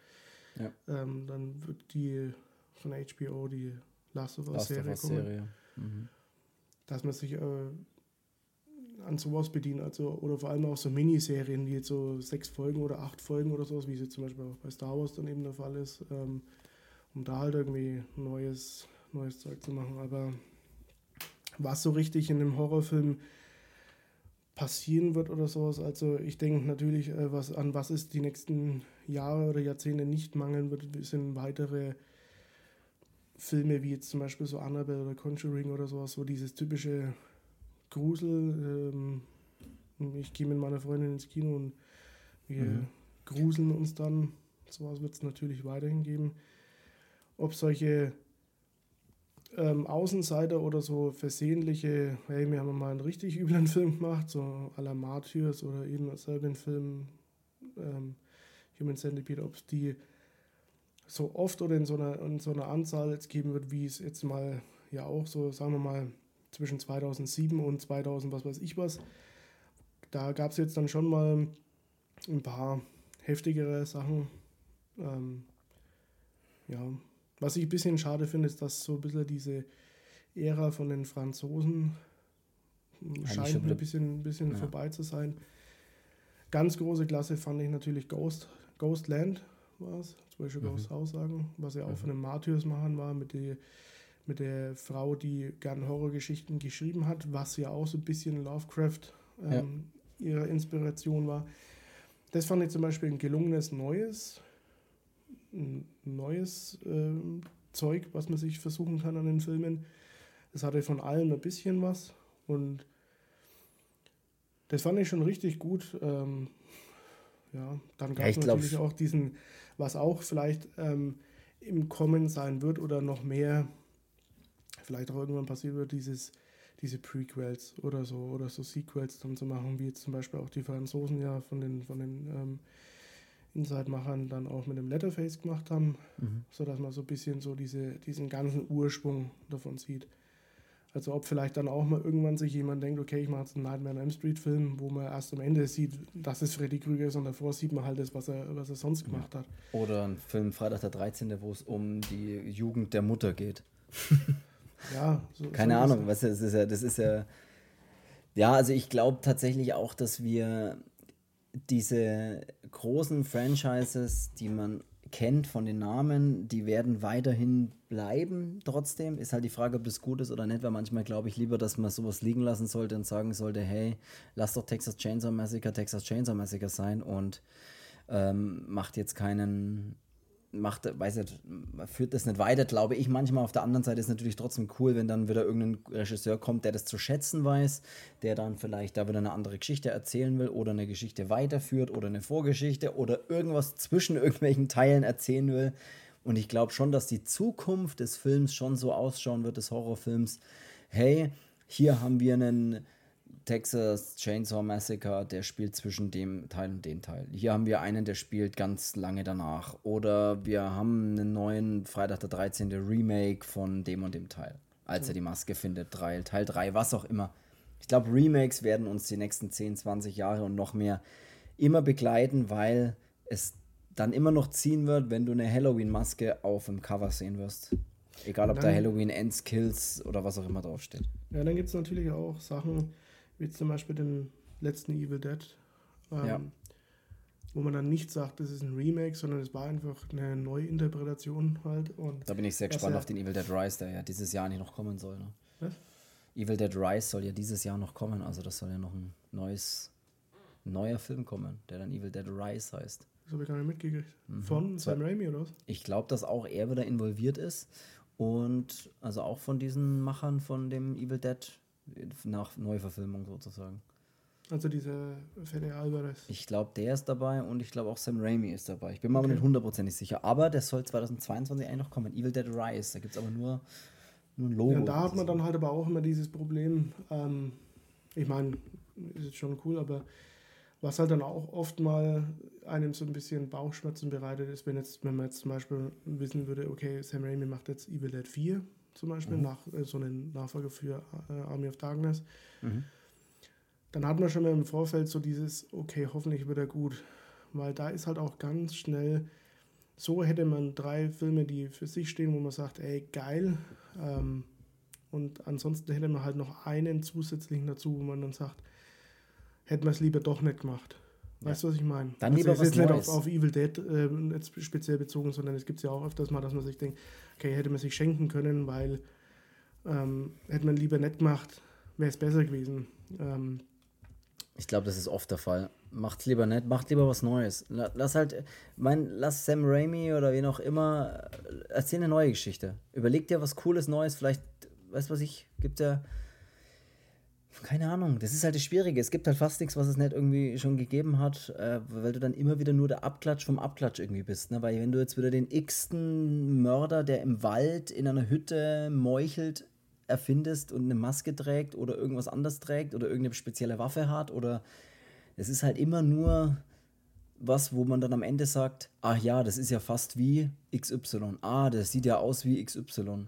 Ja. Ähm, dann wird die von HBO die Last of Us Serie. Serie. Mhm. Dass man sich äh, an sowas bedienen. Also, oder vor allem auch so Miniserien, die jetzt so sechs Folgen oder acht Folgen oder sowas, wie es jetzt zum Beispiel auch bei Star Wars dann eben der Fall ist, ähm, um da halt irgendwie neues, neues Zeug zu machen. Aber was so richtig in einem Horrorfilm passieren wird oder sowas. Also ich denke natürlich, äh, was, an was es die nächsten Jahre oder Jahrzehnte nicht mangeln wird, sind weitere Filme wie jetzt zum Beispiel so Annabelle oder Conjuring oder sowas, so dieses typische Grusel. Ähm, ich gehe mit meiner Freundin ins Kino und wir mhm. gruseln uns dann. Sowas wird es natürlich weiterhin geben. Ob solche ähm, Außenseiter oder so versehentliche, hey, wir haben mal einen richtig üblen Film gemacht, so à la Martyrs oder eben selben Film ähm, Human Centipede, ob es die so oft oder in so, einer, in so einer Anzahl jetzt geben wird, wie es jetzt mal ja auch so, sagen wir mal, zwischen 2007 und 2000, was weiß ich was. Da gab es jetzt dann schon mal ein paar heftigere Sachen. Ähm, ja, was ich ein bisschen schade finde, ist, dass so ein bisschen diese Ära von den Franzosen Eigentlich scheint ein bisschen, ein bisschen ja. vorbei zu sein. Ganz große Klasse fand ich natürlich Ghost, Ghostland war es, zum Beispiel mhm. Ghost House sagen, was ja auch mhm. von den Martyrs machen war, mit, die, mit der Frau, die gern Horrorgeschichten geschrieben hat, was ja auch so ein bisschen Lovecraft ähm, ja. ihre Inspiration war. Das fand ich zum Beispiel ein gelungenes neues neues äh, Zeug, was man sich versuchen kann an den Filmen. Es hatte von allem ein bisschen was und das fand ich schon richtig gut. Ähm, ja, dann gab es ja, natürlich auch diesen, was auch vielleicht ähm, im Kommen sein wird oder noch mehr, vielleicht auch irgendwann passiert wird, dieses, diese Prequels oder so oder so Sequels dann zu machen, wie jetzt zum Beispiel auch die Franzosen ja von den, von den ähm, Inside-Machern dann auch mit dem Letterface gemacht haben, mhm. sodass man so ein bisschen so diese, diesen ganzen Ursprung davon sieht. Also ob vielleicht dann auch mal irgendwann sich jemand denkt, okay, ich mache jetzt einen Nightmare on Elm Street Film, wo man erst am Ende sieht, dass es Freddy Krüger ist und davor sieht man halt das, was er, was er sonst gemacht hat. Oder ein Film Freitag der 13., wo es um die Jugend der Mutter geht. ja. So, Keine so Ahnung, was das ist ja, das ist ja. Ja, also ich glaube tatsächlich auch, dass wir diese großen Franchises, die man kennt von den Namen, die werden weiterhin bleiben trotzdem. Ist halt die Frage, ob das gut ist oder nicht, weil manchmal glaube ich lieber, dass man sowas liegen lassen sollte und sagen sollte, hey, lass doch Texas Chainsaw Massacre Texas Chainsaw Massacre sein und ähm, macht jetzt keinen macht, weiß nicht, führt das nicht weiter, glaube ich manchmal. Auf der anderen Seite ist es natürlich trotzdem cool, wenn dann wieder irgendein Regisseur kommt, der das zu schätzen weiß, der dann vielleicht da wieder eine andere Geschichte erzählen will oder eine Geschichte weiterführt oder eine Vorgeschichte oder irgendwas zwischen irgendwelchen Teilen erzählen will. Und ich glaube schon, dass die Zukunft des Films schon so ausschauen wird, des Horrorfilms. Hey, hier haben wir einen Texas Chainsaw Massacre, der spielt zwischen dem Teil und dem Teil. Hier haben wir einen, der spielt ganz lange danach. Oder wir haben einen neuen Freitag der 13. Remake von dem und dem Teil, als er die Maske findet. Teil 3, was auch immer. Ich glaube, Remakes werden uns die nächsten 10, 20 Jahre und noch mehr immer begleiten, weil es dann immer noch ziehen wird, wenn du eine Halloween-Maske auf dem Cover sehen wirst. Egal, ob da Halloween Ends, Kills oder was auch immer draufsteht. Ja, dann gibt es natürlich auch Sachen, wie zum Beispiel den letzten Evil Dead, ähm, ja. wo man dann nicht sagt, das ist ein Remake, sondern es war einfach eine Neuinterpretation halt. Und da bin ich sehr gespannt auf den Evil Dead Rise, der ja dieses Jahr nicht noch kommen soll. Ne? Was? Evil Dead Rise soll ja dieses Jahr noch kommen, also das soll ja noch ein neues, neuer Film kommen, der dann Evil Dead Rise heißt. Das habe ich gar nicht mitgekriegt. Mhm. Von Sam Raimi oder was? Ich glaube, dass auch er wieder involviert ist. Und also auch von diesen Machern von dem Evil Dead nach Neuverfilmung sozusagen. Also dieser Fede Alvarez. Ich glaube, der ist dabei und ich glaube auch Sam Raimi ist dabei. Ich bin mir okay. aber nicht hundertprozentig sicher. Aber der soll 2022 eigentlich noch kommen. Evil Dead Rise. Da gibt es aber nur, nur ein Logo. Ja, da hat man dann halt aber auch immer dieses Problem. Ähm, ich meine, ist jetzt schon cool, aber was halt dann auch oft mal einem so ein bisschen Bauchschmerzen bereitet ist, wenn jetzt, wenn man jetzt zum Beispiel wissen würde, okay, Sam Raimi macht jetzt Evil Dead 4 zum Beispiel, mhm. nach, äh, so einen Nachfolger für äh, Army of Darkness. Mhm. Dann hat man schon mal im Vorfeld so dieses, okay, hoffentlich wird er gut. Weil da ist halt auch ganz schnell, so hätte man drei Filme, die für sich stehen, wo man sagt, ey, geil. Ähm, und ansonsten hätte man halt noch einen zusätzlichen dazu, wo man dann sagt, hätten wir es lieber doch nicht gemacht. Weißt du, was ich meine? Dann also lieber es was ist jetzt nicht Neues. auf, auf Evil Dead äh, speziell bezogen, sondern es gibt ja auch öfters mal, dass man sich denkt, okay, hätte man sich schenken können, weil ähm, hätte man lieber nicht gemacht, wäre es besser gewesen. Ähm, Ich glaube, das ist oft der Fall. Macht's lieber nicht, macht lieber was Neues. La- Lass halt, mein, lass Sam Raimi oder wen auch immer, äh, erzähl eine neue Geschichte. Überleg dir was Cooles, Neues, vielleicht, weißt du was ich, gibt ja, keine Ahnung, das ist halt das Schwierige. Es gibt halt fast nichts, was es nicht irgendwie schon gegeben hat, äh, weil du dann immer wieder nur der Abklatsch vom Abklatsch irgendwie bist. Ne? Weil wenn du jetzt wieder den x-ten Mörder, der im Wald in einer Hütte meuchelt, erfindest und eine Maske trägt oder irgendwas anderes trägt oder irgendeine spezielle Waffe hat oder es ist halt immer nur was, wo man dann am Ende sagt, ach ja, das ist ja fast wie XY. Ah, das sieht ja aus wie XY.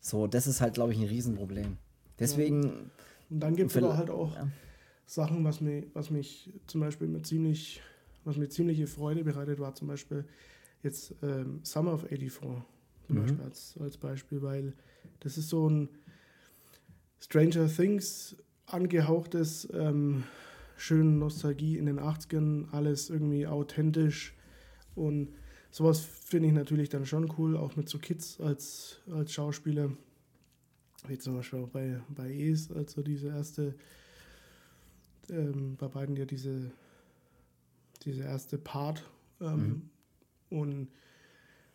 So, das ist halt, glaube ich, ein Riesenproblem. Deswegen, und dann gibt es aber halt auch ja. Sachen, was mir, was mich zum Beispiel mit ziemlich, was mir ziemliche Freude bereitet, war zum Beispiel jetzt ähm, Summer of 84 zum Mhm. Beispiel als, als Beispiel, weil das ist so ein Stranger Things angehauchtes, ähm, schön Nostalgie in den 80ern, alles irgendwie authentisch und sowas finde ich natürlich dann schon cool, auch mit so Kids als, als Schauspieler. Wie zum Beispiel auch bei, bei Es, also diese erste, ähm, bei beiden ja diese, diese erste Part. Ähm, Und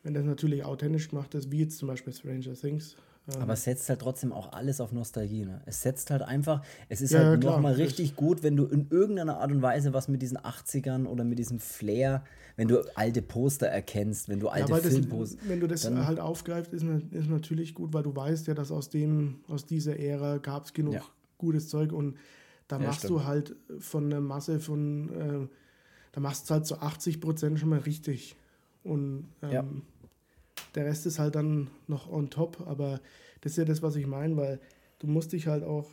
wenn das natürlich authentisch gemacht ist, wie jetzt zum Beispiel Stranger Things. Aber es setzt halt trotzdem auch alles auf Nostalgie. Ne? Es setzt halt einfach, es ist Ja, ja, halt klar. nochmal richtig gut, wenn du in irgendeiner Art und Weise was mit diesen 80ern oder mit diesem Flair, wenn du alte Poster erkennst, wenn du ja, alte das, Filmposter. wenn du das halt aufgreifst, ist, ist natürlich gut, weil du weißt ja, dass aus dem, aus dieser Ära gab es genug Ja. gutes Zeug und da Ja, machst stimmt. du halt von einer Masse von, äh, da machst du halt zu 80 Prozent schon mal richtig. Und ähm, Ja. Der Rest ist halt dann noch on top, aber das ist ja das, was ich meine, weil du musst dich halt auch,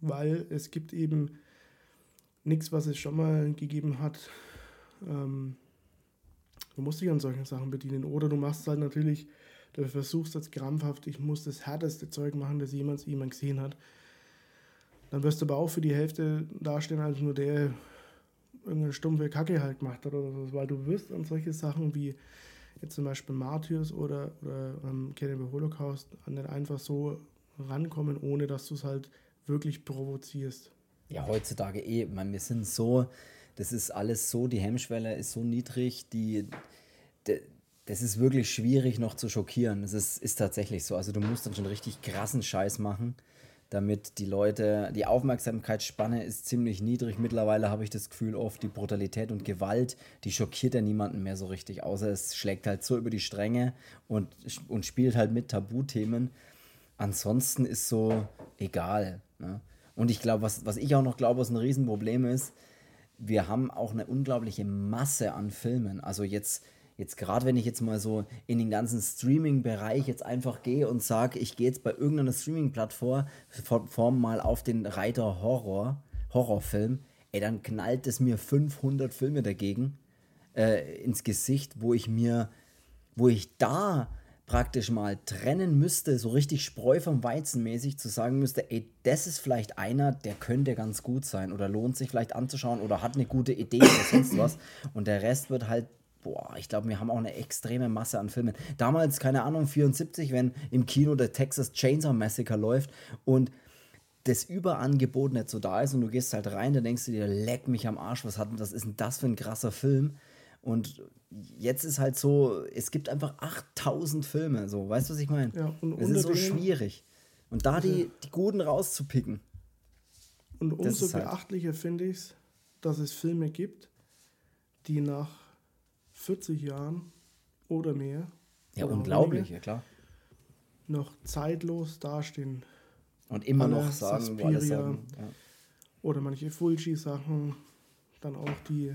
weil es gibt eben nichts, was es schon mal gegeben hat. Ähm, du musst dich an solchen Sachen bedienen. Oder du machst halt natürlich, du versuchst jetzt krampfhaft, ich muss das härteste Zeug machen, das jemals jemand gesehen hat. Dann wirst du aber auch für die Hälfte dastehen als nur der irgendeine stumpfe Kacke halt gemacht hat oder so, weil du wirst an solche Sachen wie jetzt zum Beispiel Martyrs oder, oder ähm, Cannibal Holocaust nicht einfach so rankommen, ohne dass du es halt wirklich provozierst. Ja, heutzutage eh, man, wir sind so, das ist alles so, die Hemmschwelle ist so niedrig, die, de, das ist wirklich schwierig noch zu schockieren. Das ist, ist tatsächlich so. Also du musst dann schon richtig krassen Scheiß machen, damit die Leute, die Aufmerksamkeitsspanne ist ziemlich niedrig. Mittlerweile habe ich das Gefühl, oft die Brutalität und Gewalt, die schockiert ja niemanden mehr so richtig, außer es schlägt halt so über die Stränge und, und spielt halt mit Tabuthemen. Ansonsten ist so egal. Ne? Und ich glaube, was, was ich auch noch glaube, was ein Riesenproblem ist, wir haben auch eine unglaubliche Masse an Filmen. Also jetzt, jetzt gerade wenn ich jetzt mal so in den ganzen Streaming-Bereich jetzt einfach gehe und sage, ich gehe jetzt bei irgendeiner Streaming-Plattform Form mal auf den Reiter Horror, Horrorfilm, ey, dann knallt es mir 500 Filme dagegen äh, ins Gesicht, wo ich mir, wo ich da praktisch mal trennen müsste, so richtig Spreu vom Weizen mäßig zu sagen müsste, ey, das ist vielleicht einer, der könnte ganz gut sein oder lohnt sich vielleicht anzuschauen oder hat eine gute Idee oder sonst was. Und der Rest wird halt, boah, ich glaube, wir haben auch eine extreme Masse an Filmen. Damals, keine Ahnung, 74, wenn im Kino der Texas Chainsaw Massacre läuft und das Überangebot nicht so da ist und du gehst halt rein, dann denkst du dir, leck mich am Arsch, was, hat, was ist denn das für ein krasser Film? Und jetzt ist halt so, es gibt einfach 8000 Filme, so, weißt du, was ich meine? Ja, und es ist so schwierig. Und da die, die guten rauszupicken. Und Das umso halt- beachtlicher finde ich es, dass es Filme gibt, die nach 40 Jahren oder mehr Ja, oder unglaublich, weniger ja klar. noch zeitlos dastehen. Und immer Alle noch sagen, Suspiria. sagen. Ja. Oder manche Fulci-Sachen, dann auch die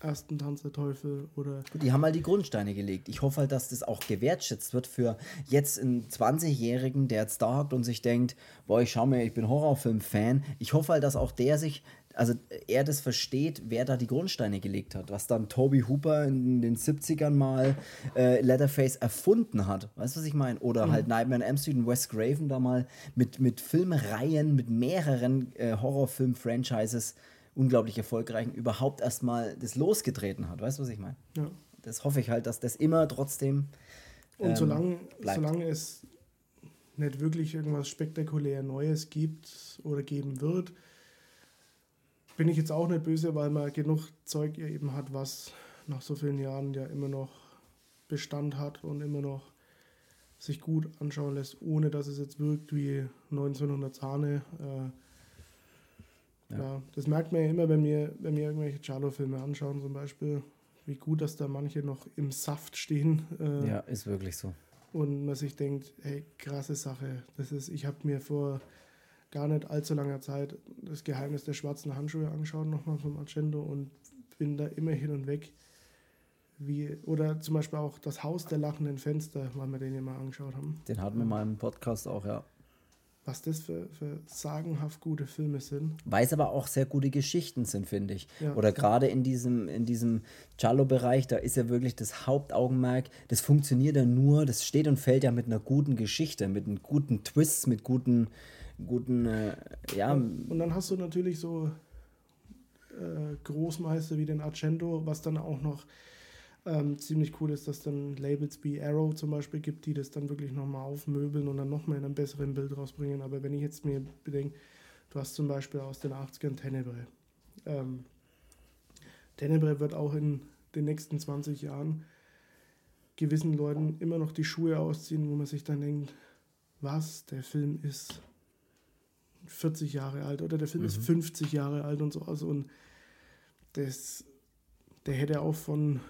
ersten Tanz der Teufel oder Die haben halt die Grundsteine gelegt. Ich hoffe halt, dass das auch gewertschätzt wird für jetzt einen 20-Jährigen, der jetzt da hockt und sich denkt, boah, ich schau mir, ich bin Horrorfilm-Fan. Ich hoffe halt, dass auch der sich also er das versteht, wer da die Grundsteine gelegt hat, was dann Toby Hooper in den 70ern mal äh, Leatherface erfunden hat. Weißt du, was ich meine? Oder mhm. halt Nightmare on Elm Street und Wes Craven da mal mit, mit Filmreihen, mit mehreren äh, Horrorfilm-Franchises unglaublich erfolgreichen überhaupt erstmal das losgetreten hat. Weißt du, was ich meine? Ja. Das hoffe ich halt, dass das immer trotzdem. Ähm, und solange, solange es nicht wirklich irgendwas spektakulär Neues gibt oder geben wird, bin ich jetzt auch nicht böse, weil man genug Zeug eben hat, was nach so vielen Jahren ja immer noch Bestand hat und immer noch sich gut anschauen lässt, ohne dass es jetzt wirkt wie 1900 Sahne. Äh, ja. ja. das merkt man ja immer, wenn wir, wenn wir irgendwelche Charlo-Filme anschauen, zum Beispiel, wie gut, dass da manche noch im Saft stehen. Äh, ja, ist wirklich so. Und man sich denkt, hey, krasse Sache. Das ist, ich habe mir vor gar nicht allzu langer Zeit das Geheimnis der schwarzen Handschuhe angeschaut, nochmal vom Argento und bin da immer hin und weg. Wie, oder zum Beispiel auch das Haus der lachenden Fenster, weil wir den ja mal angeschaut haben. Den hatten wir mal im Podcast auch, ja. Was das für, für sagenhaft gute Filme sind. Weil es aber auch sehr gute Geschichten sind, finde ich. Ja. Oder gerade in diesem, in diesem Giallo-Bereich, da ist ja wirklich das Hauptaugenmerk, das funktioniert ja nur, das steht und fällt ja mit einer guten Geschichte, mit einem guten Twist, mit guten guten, äh, ja. Und dann hast du natürlich so äh, Großmeister wie den Argento, was dann auch noch ähm, ziemlich cool ist, dass dann Labels wie Arrow zum Beispiel gibt, die das dann wirklich nochmal aufmöbeln und dann nochmal in einem besseren Bild rausbringen. Aber wenn ich jetzt mir bedenke, du hast zum Beispiel aus den 80ern Tenebre. Ähm, Tenebre wird auch in den nächsten 20 Jahren gewissen Leuten immer noch die Schuhe ausziehen, wo man sich dann denkt, was der Film ist 40 Jahre alt oder der Film mhm. ist 50 Jahre alt und so. Also und das, der hätte auch von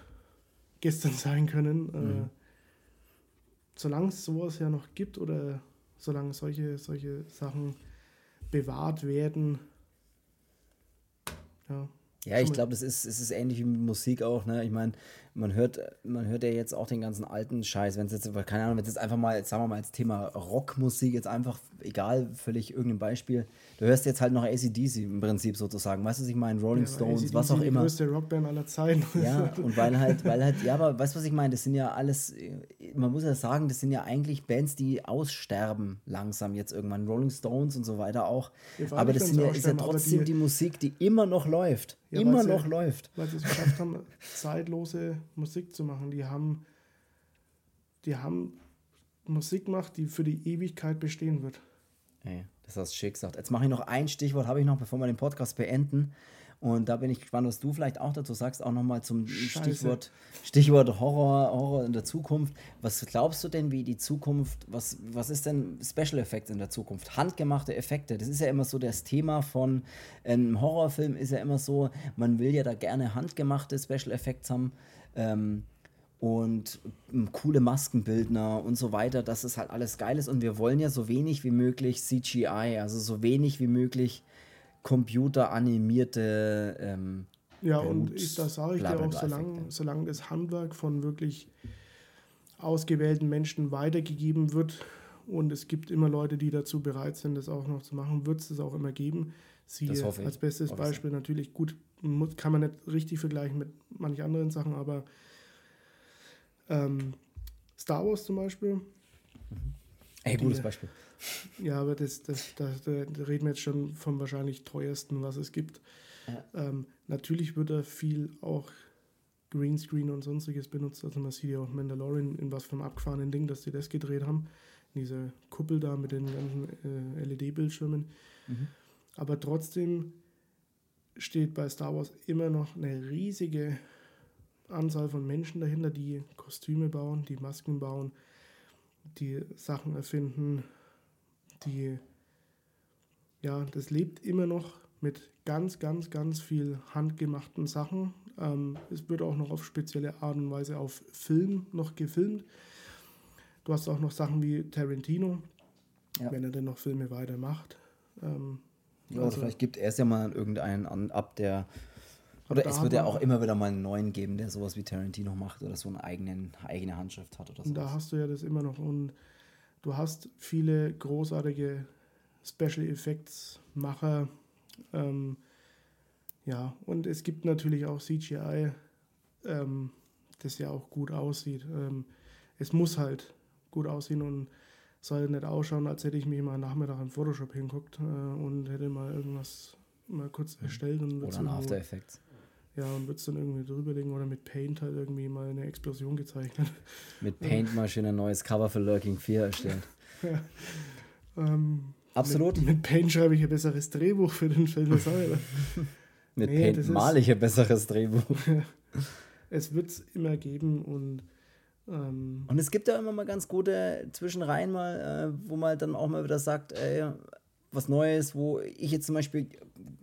gestern sein können. Äh, mhm. Äh, solange es sowas ja noch gibt oder solange solche, solche Sachen bewahrt werden, ja. Ja, ich glaube, das ist, es ist ähnlich wie mit Musik auch. Ne? Ich meine, man hört, man hört ja jetzt auch den ganzen alten Scheiß, wenn es jetzt, keine Ahnung, wenn es jetzt einfach mal, sagen wir mal, als Thema Rockmusik jetzt einfach, egal, völlig irgendein Beispiel, du hörst jetzt halt noch ACDC im Prinzip sozusagen, weißt du, was ich meine, Rolling ja, Stones, ACDC was auch immer. Die größte Rockband aller Zeiten. Ja, und weil halt, weil halt, ja, aber weißt du, was ich meine, das sind ja alles, man muss ja sagen, das sind ja eigentlich Bands, die aussterben langsam jetzt irgendwann, Rolling Stones und so weiter auch, aber das sind ja, ist ja trotzdem die, die Musik, die immer noch läuft, ja, immer noch läuft. Weil sie es geschafft haben, zeitlose Musik zu machen. Die haben, die haben Musik gemacht, die für die Ewigkeit bestehen wird. Ey, das hast du schick gesagt. Jetzt mache ich noch ein Stichwort, habe ich noch, bevor wir den Podcast beenden. Und da bin ich gespannt, was du vielleicht auch dazu sagst, auch nochmal zum Stichwort, Stichwort Horror, Horror in der Zukunft. Was glaubst du denn, wie die Zukunft, was, was ist denn Special Effects in der Zukunft? Handgemachte Effekte, das ist ja immer so das Thema von einem Horrorfilm, ist ja immer so, man will ja da gerne handgemachte Special Effects haben. Ähm, und coole Maskenbildner und so weiter, dass es halt alles geil ist. Und wir wollen ja so wenig wie möglich CGI, also so wenig wie möglich computeranimierte. Ähm, ja, und ich, da sage ich dir auch, solange, solange das Handwerk von wirklich ausgewählten Menschen weitergegeben wird und es gibt immer Leute, die dazu bereit sind, das auch noch zu machen, wird es das auch immer geben. Sie als bestes Beispiel natürlich gut, kann man nicht richtig vergleichen mit manchen anderen Sachen, aber ähm, Star Wars zum Beispiel. Mhm. Ey, gutes Beispiel. Ja, aber das, das, das, da reden wir jetzt schon vom wahrscheinlich teuersten, was es gibt. Ja. Ähm, natürlich wird da viel auch Greenscreen und sonstiges benutzt. Also man sieht ja auch Mandalorian in was vom abgefahrenen Ding, dass sie das gedreht haben. In dieser Kuppel da mit den ganzen äh, LED-Bildschirmen. Mhm. Aber trotzdem steht bei Star Wars immer noch eine riesige Anzahl von Menschen dahinter, die Kostüme bauen, die Masken bauen, die Sachen erfinden, die, ja, das lebt immer noch mit ganz, ganz, ganz viel handgemachten Sachen. Ähm, es wird auch noch auf spezielle Art und Weise auf Film noch gefilmt. Du hast auch noch Sachen wie Tarantino, ja. wenn er denn noch Filme weitermacht. Ähm, ja, also, oder vielleicht gibt er es ja mal irgendeinen an, ab, der. Oder es wird ja auch immer wieder mal einen neuen geben, der sowas wie Tarantino macht oder so eine eigenen, eigene Handschrift hat oder so. Da hast du ja das immer noch. Und Du hast viele großartige Special Effects Macher, ähm, Ja, und es gibt natürlich auch CGI, ähm, das ja auch gut aussieht. Ähm, es muss halt gut aussehen und soll nicht ausschauen, als hätte ich mich mal Nachmittag in Photoshop hinguckt äh, und hätte mal irgendwas mal kurz Mhm. erstellt. Und Oder ein After Effects. Ja, und wird es dann irgendwie drüberlegen oder mit Paint halt irgendwie mal eine Explosion gezeichnet. Mit Paint mal schön ein neues Cover für Lurking 4 erstellt. ähm, Absolut. Mit, mit Paint schreibe ich ein besseres Drehbuch für den Film. Auch, oder? Mit Nee, Paint male ich ein besseres Drehbuch. es wird es immer geben und ähm, Und es gibt ja immer mal ganz gute Zwischenreihen mal, äh, wo man dann auch mal wieder sagt, ey, was Neues, wo ich jetzt zum Beispiel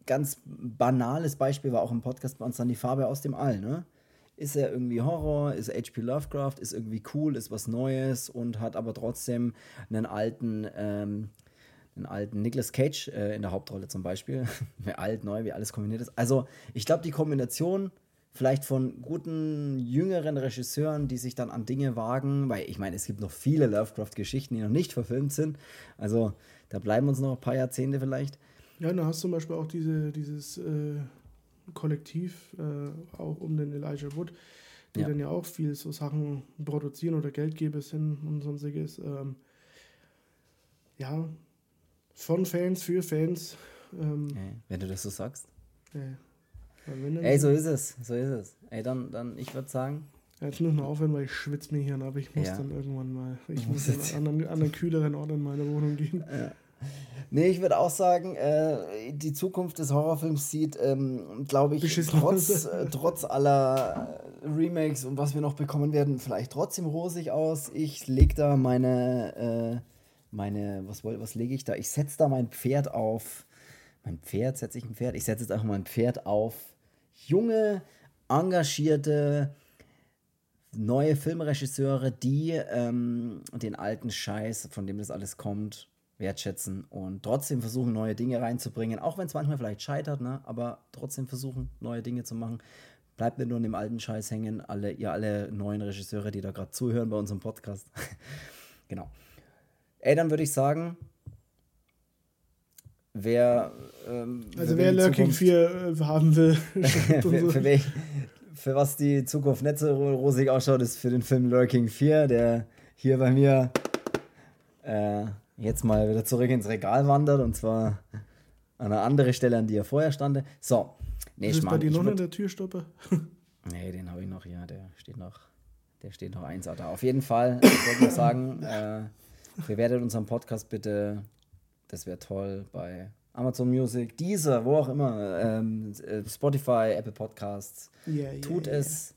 ganz banales Beispiel war auch im Podcast bei uns dann die Farbe aus dem All, ne? Ist er irgendwie Horror, ist H.P. Lovecraft, ist irgendwie cool, ist was Neues und hat aber trotzdem einen alten, ähm, einen alten Nicolas Cage äh, in der Hauptrolle zum Beispiel. alt, neu, wie alles kombiniert ist. Also ich glaube, die Kombination vielleicht von guten jüngeren Regisseuren, die sich dann an Dinge wagen, weil ich meine, es gibt noch viele Lovecraft-Geschichten, die noch nicht verfilmt sind. Also da bleiben uns noch ein paar Jahrzehnte vielleicht. ja, hast du zum Beispiel auch diese, dieses äh, Kollektiv, äh, auch um den Elijah Wood, die Ja. dann ja auch viel so Sachen produzieren oder Geldgeber sind und sonstiges. Ähm, ja, von Fans für Fans. Ähm, Ey, wenn du das so sagst. ja. Ey, so ist es, so ist es. Ey, dann, dann ich würde sagen, Ja, jetzt muss ich noch aufhören, weil ich schwitze mir hier, aber ich muss Ja. dann irgendwann mal, ich muss an einen, an einen kühleren Ort in meine Wohnung gehen. Nee, ich würde auch sagen, äh, die Zukunft des Horrorfilms sieht, ähm, glaube ich, Beschissen trotz, äh, trotz aller äh, Remakes und was wir noch bekommen werden, vielleicht trotzdem rosig aus. Ich lege da meine, äh, meine, was, was lege ich da? Ich setze da mein Pferd auf. Mein Pferd, setze ich ein Pferd? Ich setze jetzt einfach mein Pferd auf junge, engagierte, neue Filmregisseure, die ähm, den alten Scheiß, von dem das alles kommt, wertschätzen und trotzdem versuchen, neue Dinge reinzubringen, auch wenn es manchmal vielleicht scheitert, ne? aber trotzdem versuchen, neue Dinge zu machen. Bleibt nicht nur in dem alten Scheiß hängen, alle, ihr alle neuen Regisseure, die da gerade zuhören bei unserem Podcast. genau. Ey, dann würde ich sagen, wer. Ähm, Also wer Lurking Zukunft- 4 äh, haben will, für, für, welch, für was die Zukunft nicht so rosig ausschaut, ist für den Film Lurking 4, der hier bei mir äh, jetzt mal wieder zurück ins Regal wandert und zwar an eine andere Stelle, an die er vorher stand. So, nee, ist ich bei meine, dir noch in der Türstopper? nee, den habe ich noch, ja, der steht noch, der steht noch eins da. Auf jeden Fall, ich wollte noch sagen, äh, bewertet unseren Podcast bitte, das wäre toll, bei Amazon Music, Deezer, wo auch immer, ähm, äh, Spotify, Apple Podcasts, ja, tut ja. es,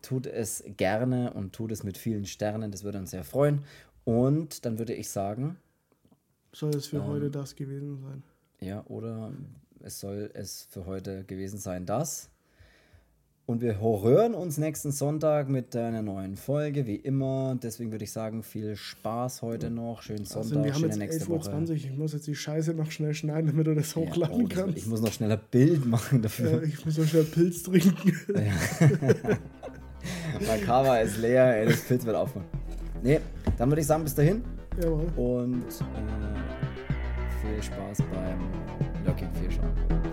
tut es gerne und tut es mit vielen Sternen, das würde uns sehr freuen. Und dann würde ich sagen, Soll es für Ähm, heute das gewesen sein? ja, oder es soll es für heute gewesen sein, das. Und wir hören uns nächsten Sonntag mit einer neuen Folge, wie immer. Deswegen würde ich sagen, viel Spaß heute noch. Schönen Also Sonntag, wir haben schöne jetzt nächste 11.20 Woche. Uhr. Ich muss jetzt die Scheiße noch schnell schneiden, damit du das Ja, hochladen oh, das, kannst. ich muss noch schneller Bild machen dafür. Ja, ich muss noch schnell Pilz trinken. Mein Cover ist leer, ey, das Pilz wird aufhören. Nee, dann würde ich sagen, bis dahin Jawohl. und äh, viel Spaß beim Lurking 4 schauen.